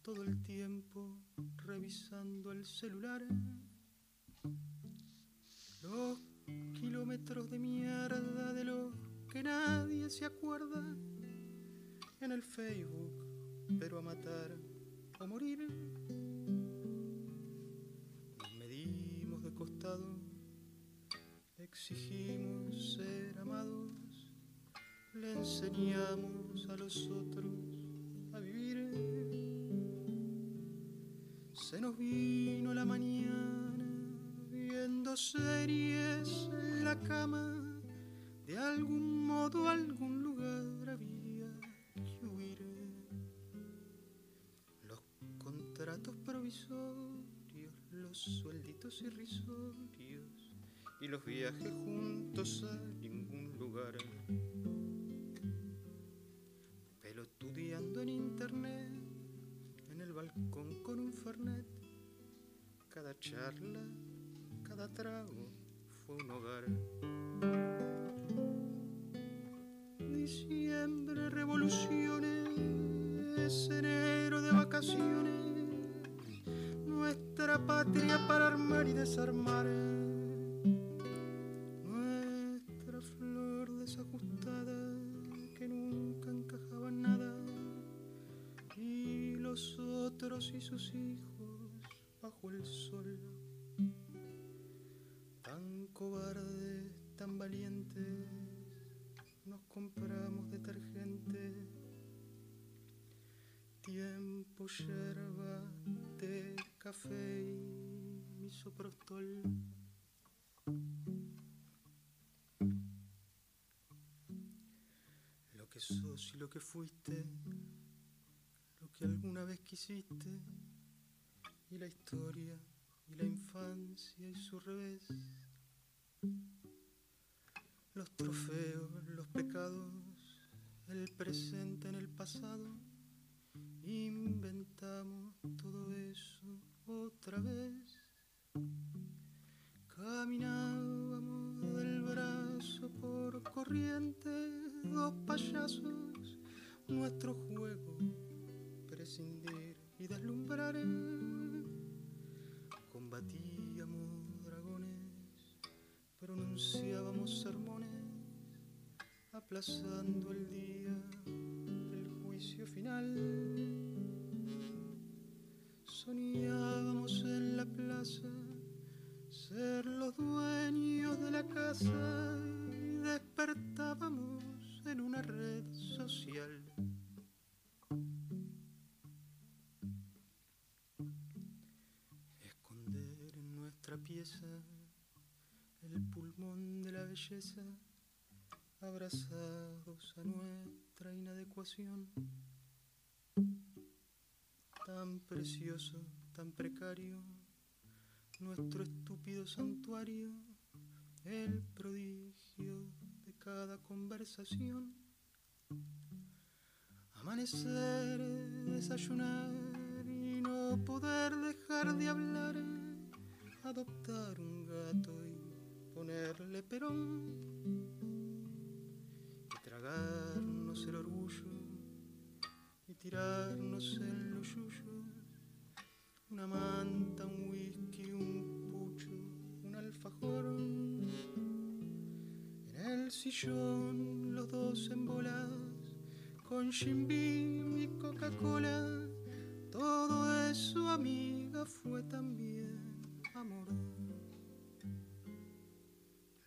todo el tiempo revisando el celular. Los kilómetros de mierda de los que nadie se acuerda en el Facebook, pero a matar o morir. Nos medimos de costado, exigimos ser amados, le enseñamos a los otros a vivir. Se nos vino la mañana viendo series en la cama, de algún modo algún contratos provisorios, los suelditos irrisorios y los viajes juntos a ningún lugar. Pelotudeando en internet, en el balcón con un fernet, cada charla, cada trago fue un hogar. Diciembre, revoluciones, enero de vacaciones, patria para armar y desarmar. Lo que sos y lo que fuiste, lo que alguna vez quisiste, y la historia, y la infancia y su revés. Los trofeos, los pecados, el presente en el pasado, inventamos todo eso otra vez. Caminábamos del brazo por corriente, dos payasos, nuestro juego, prescindir y deslumbrar. Combatíamos dragones, pronunciábamos sermones, aplazando el día del juicio final. Soñábamos en la plaza ser los dueños de la casa y despertábamos en una red social. Esconder en nuestra pieza el pulmón de la belleza, abrazados a nuestra inadecuación. Tan precioso, tan precario, nuestro estúpido santuario, el prodigio de cada conversación. Amanecer, desayunar y no poder dejar de hablar, adoptar un gato y ponerle perón, y tragarnos el orgullo y tirarnos en los yuyos una manta, un whisky, un pucho, un alfajor. En el sillón los dos en bolas, con Beam y Coca-Cola. Todo eso, amiga, fue también amor.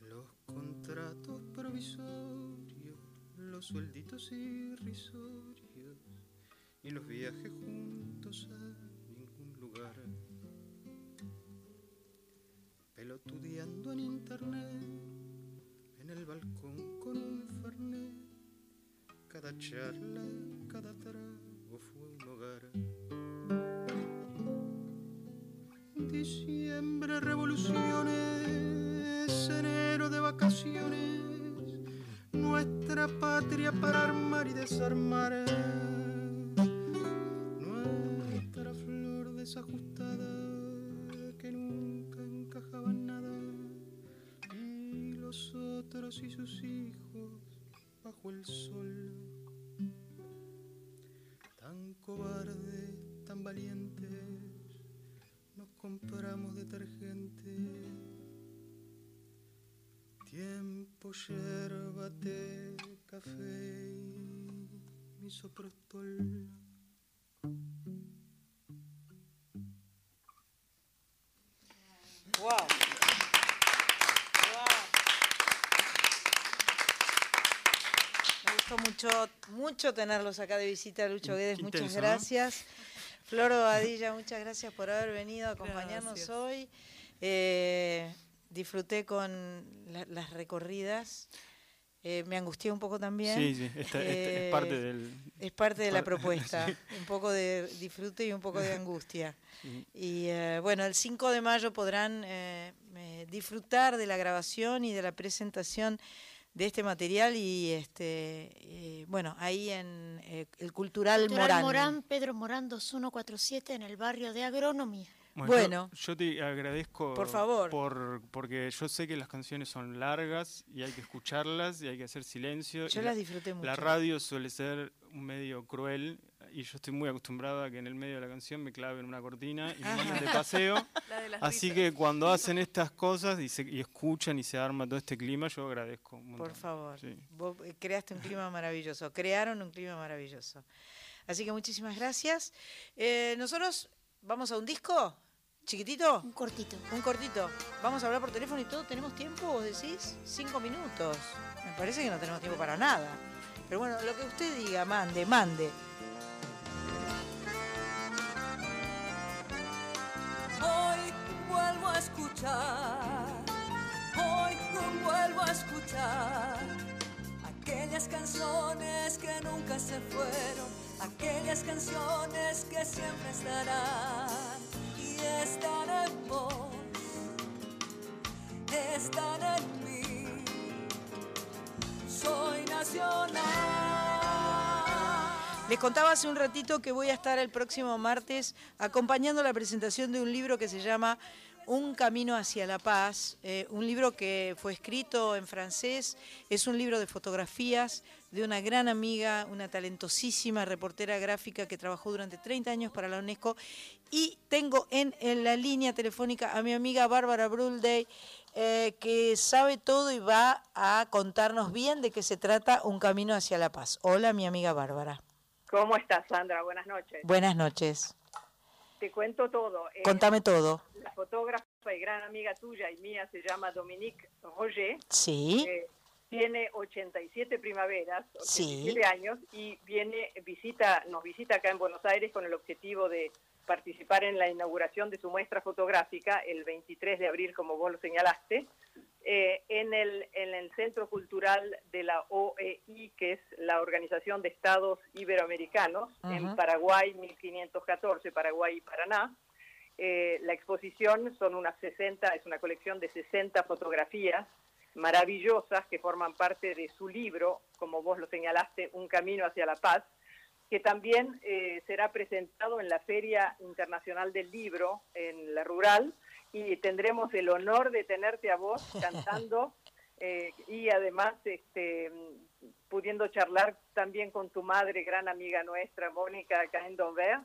Los contratos provisorios, los suelditos irrisorios y los viajes juntos a lugar. Pelotudeando en internet, en el balcón con un fernet. Cada charla, cada trago fue un hogar. Diciembre, revoluciones, enero de vacaciones, nuestra patria para armar y desarmar. Wow. Me gustó mucho, mucho tenerlos acá de visita, Lucho Guedes. Muchas intenso, ¿no? gracias. Floro Badilla, muchas gracias por haber venido a acompañarnos Gracias. hoy. Eh, disfruté con la- las recorridas. Eh, me angustié un poco también. Sí, sí, esta- esta es parte Eh, del- Es parte de la [LAUGHS] propuesta. sí. Un poco de disfrute y un poco de angustia. [LAUGHS] Sí. Y eh, bueno, el 5 de mayo podrán eh, eh, disfrutar de la grabación y de la presentación de este material y este eh, bueno, ahí en eh, el Cultural, Cultural Morán. Morán, Pedro Morán 2147 en el barrio de Agronomía. Bueno. Yo, yo te agradezco Por favor. por- porque yo sé que las canciones son largas y hay que escucharlas y hay que hacer silencio. Yo las la- disfruté mucho. La radio suele ser un medio cruel y yo estoy muy acostumbrado a que en el medio de la canción me claven una cortina y me manden de paseo. [LAUGHS] La de las Así risas. que cuando hacen estas cosas y, se- y escuchan y se arma todo este clima, yo agradezco. un Por favor. Sí. Vos eh, creaste un clima maravilloso, crearon un clima maravilloso. Así que muchísimas gracias. Eh, nosotros ¿Vamos a un disco? ¿Chiquitito? Un cortito. Un cortito. Vamos a hablar por teléfono y todo. ¿Tenemos tiempo, vos decís? Cinco minutos. Me parece que no tenemos tiempo para nada. Pero bueno, lo que usted diga, mande, mande. Hoy vuelvo a escuchar, hoy vuelvo a escuchar aquellas canciones que nunca se fueron, aquellas canciones que siempre estarán están en vos, están en mí. Soy nacional. Les contaba hace un ratito que voy a estar el próximo martes acompañando la presentación de un libro que se llama Un camino hacia la paz, eh, un libro que fue escrito en francés, es un libro de fotografías de una gran amiga, una talentosísima reportera gráfica que trabajó durante 30 años para la UNESCO y tengo en, en la línea telefónica a mi amiga Bárbara Brulday, eh, que sabe todo y va a contarnos bien de qué se trata Un camino hacia la paz. Hola, mi amiga Bárbara. ¿Cómo estás, Sandra? Buenas noches. Buenas noches. Te cuento todo. Eh, Contame todo. La fotógrafa y gran amiga tuya y mía se llama Dominique Roger. Sí. Eh, tiene 87 primaveras, Sí. 87 años y viene visita nos visita acá en Buenos Aires con el objetivo de participar en la inauguración de su muestra fotográfica el 23 de abril, como vos lo señalaste, eh, en, el, en el Centro Cultural de la OEI, que es la Organización de Estados Iberoamericanos, en Ujú. Paraguay 1514, Paraguay y Paraná. Eh, la exposición son unas 60, es una colección de 60 fotografías maravillosas que forman parte de su libro, como vos lo señalaste, Un camino hacia la paz, que también eh, será presentado en la Feria Internacional del Libro en la Rural y tendremos el honor de tenerte a vos [LAUGHS] cantando eh, y además este, pudiendo charlar también con tu madre, gran amiga nuestra, Mónica, acá en Donver,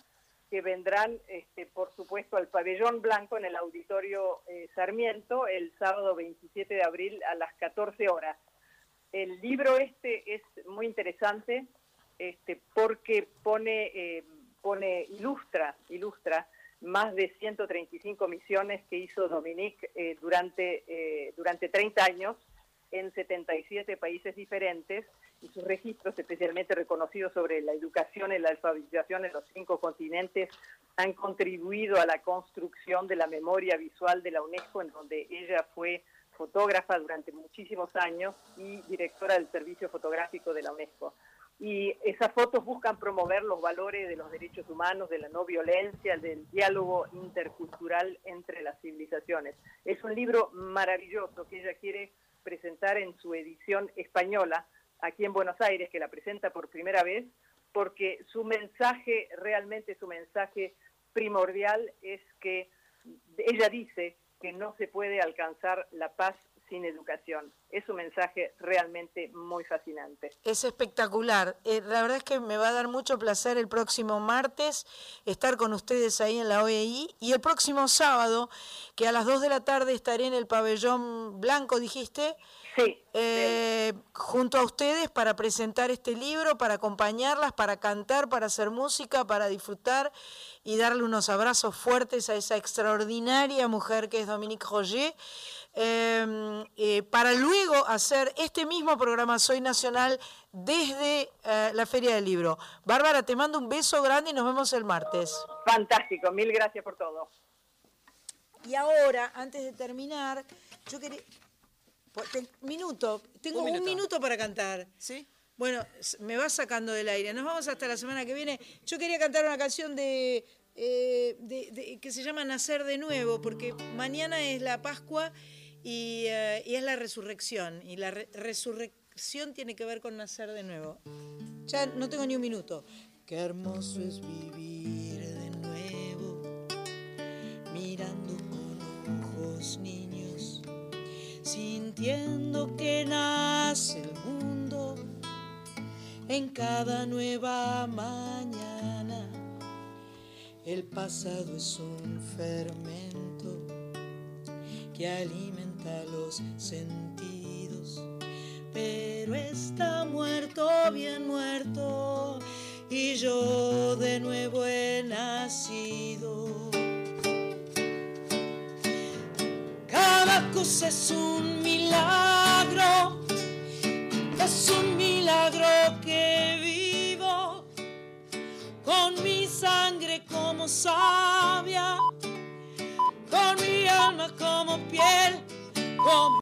que vendrán, este, por supuesto, al Pabellón Blanco en el Auditorio eh, Sarmiento el sábado 27 de abril a las 14 horas. El libro este es muy interesante este, porque pone, eh, pone, ilustra, ilustra más de 135 misiones que hizo Dominique eh, durante, durante 30 años en 77 países diferentes y sus registros especialmente reconocidos sobre la educación y la alfabetización en los cinco continentes han contribuido a la construcción de la memoria visual de la UNESCO, en donde ella fue fotógrafa durante muchísimos años y directora del servicio fotográfico de la UNESCO. Y esas fotos buscan promover los valores de los derechos humanos, de la no violencia, del diálogo intercultural entre las civilizaciones. Es un libro maravilloso que ella quiere presentar en su edición española aquí en Buenos Aires, que la presenta por primera vez, porque su mensaje, realmente su mensaje primordial es que ella dice que no se puede alcanzar la paz sin educación. Es un mensaje realmente muy fascinante. Es espectacular. Eh, la verdad es que me va a dar mucho placer el próximo martes estar con ustedes ahí en la OEI y el próximo sábado, que a las 2 de la tarde estaré en el pabellón blanco, dijiste. Sí. Eh, junto a ustedes para presentar este libro, para acompañarlas, para cantar, para hacer música, para disfrutar y darle unos abrazos fuertes a esa extraordinaria mujer que es Dominique Roger. eh, eh, para luego hacer este mismo programa Soy Nacional desde eh, la Feria del Libro. Bárbara, te mando un beso grande y nos vemos el martes. Fantástico, mil gracias por todo. Y ahora, antes de terminar, yo quería... Pues, te- Minuto, tengo Un un minuto. minuto, para cantar. ¿Sí? Bueno, me va sacando del aire. Nos vamos hasta la semana que viene. Yo quería cantar una canción de, eh, de- de- que se llama Nacer de Nuevo, porque mañana es la Pascua y, eh, y es la resurrección. Y la re- resurrección tiene que ver con nacer de nuevo. Ya no tengo ni un minuto. Qué hermoso es vivir de nuevo, mirando con ojos niños, sintiendo que nace el mundo en cada nueva mañana. El pasado es un fermento que alimenta los sentidos, pero está muerto, bien muerto, y yo de nuevo he nacido. Es un milagro, es un milagro que vivo con mi sangre como savia, con mi alma como piel, con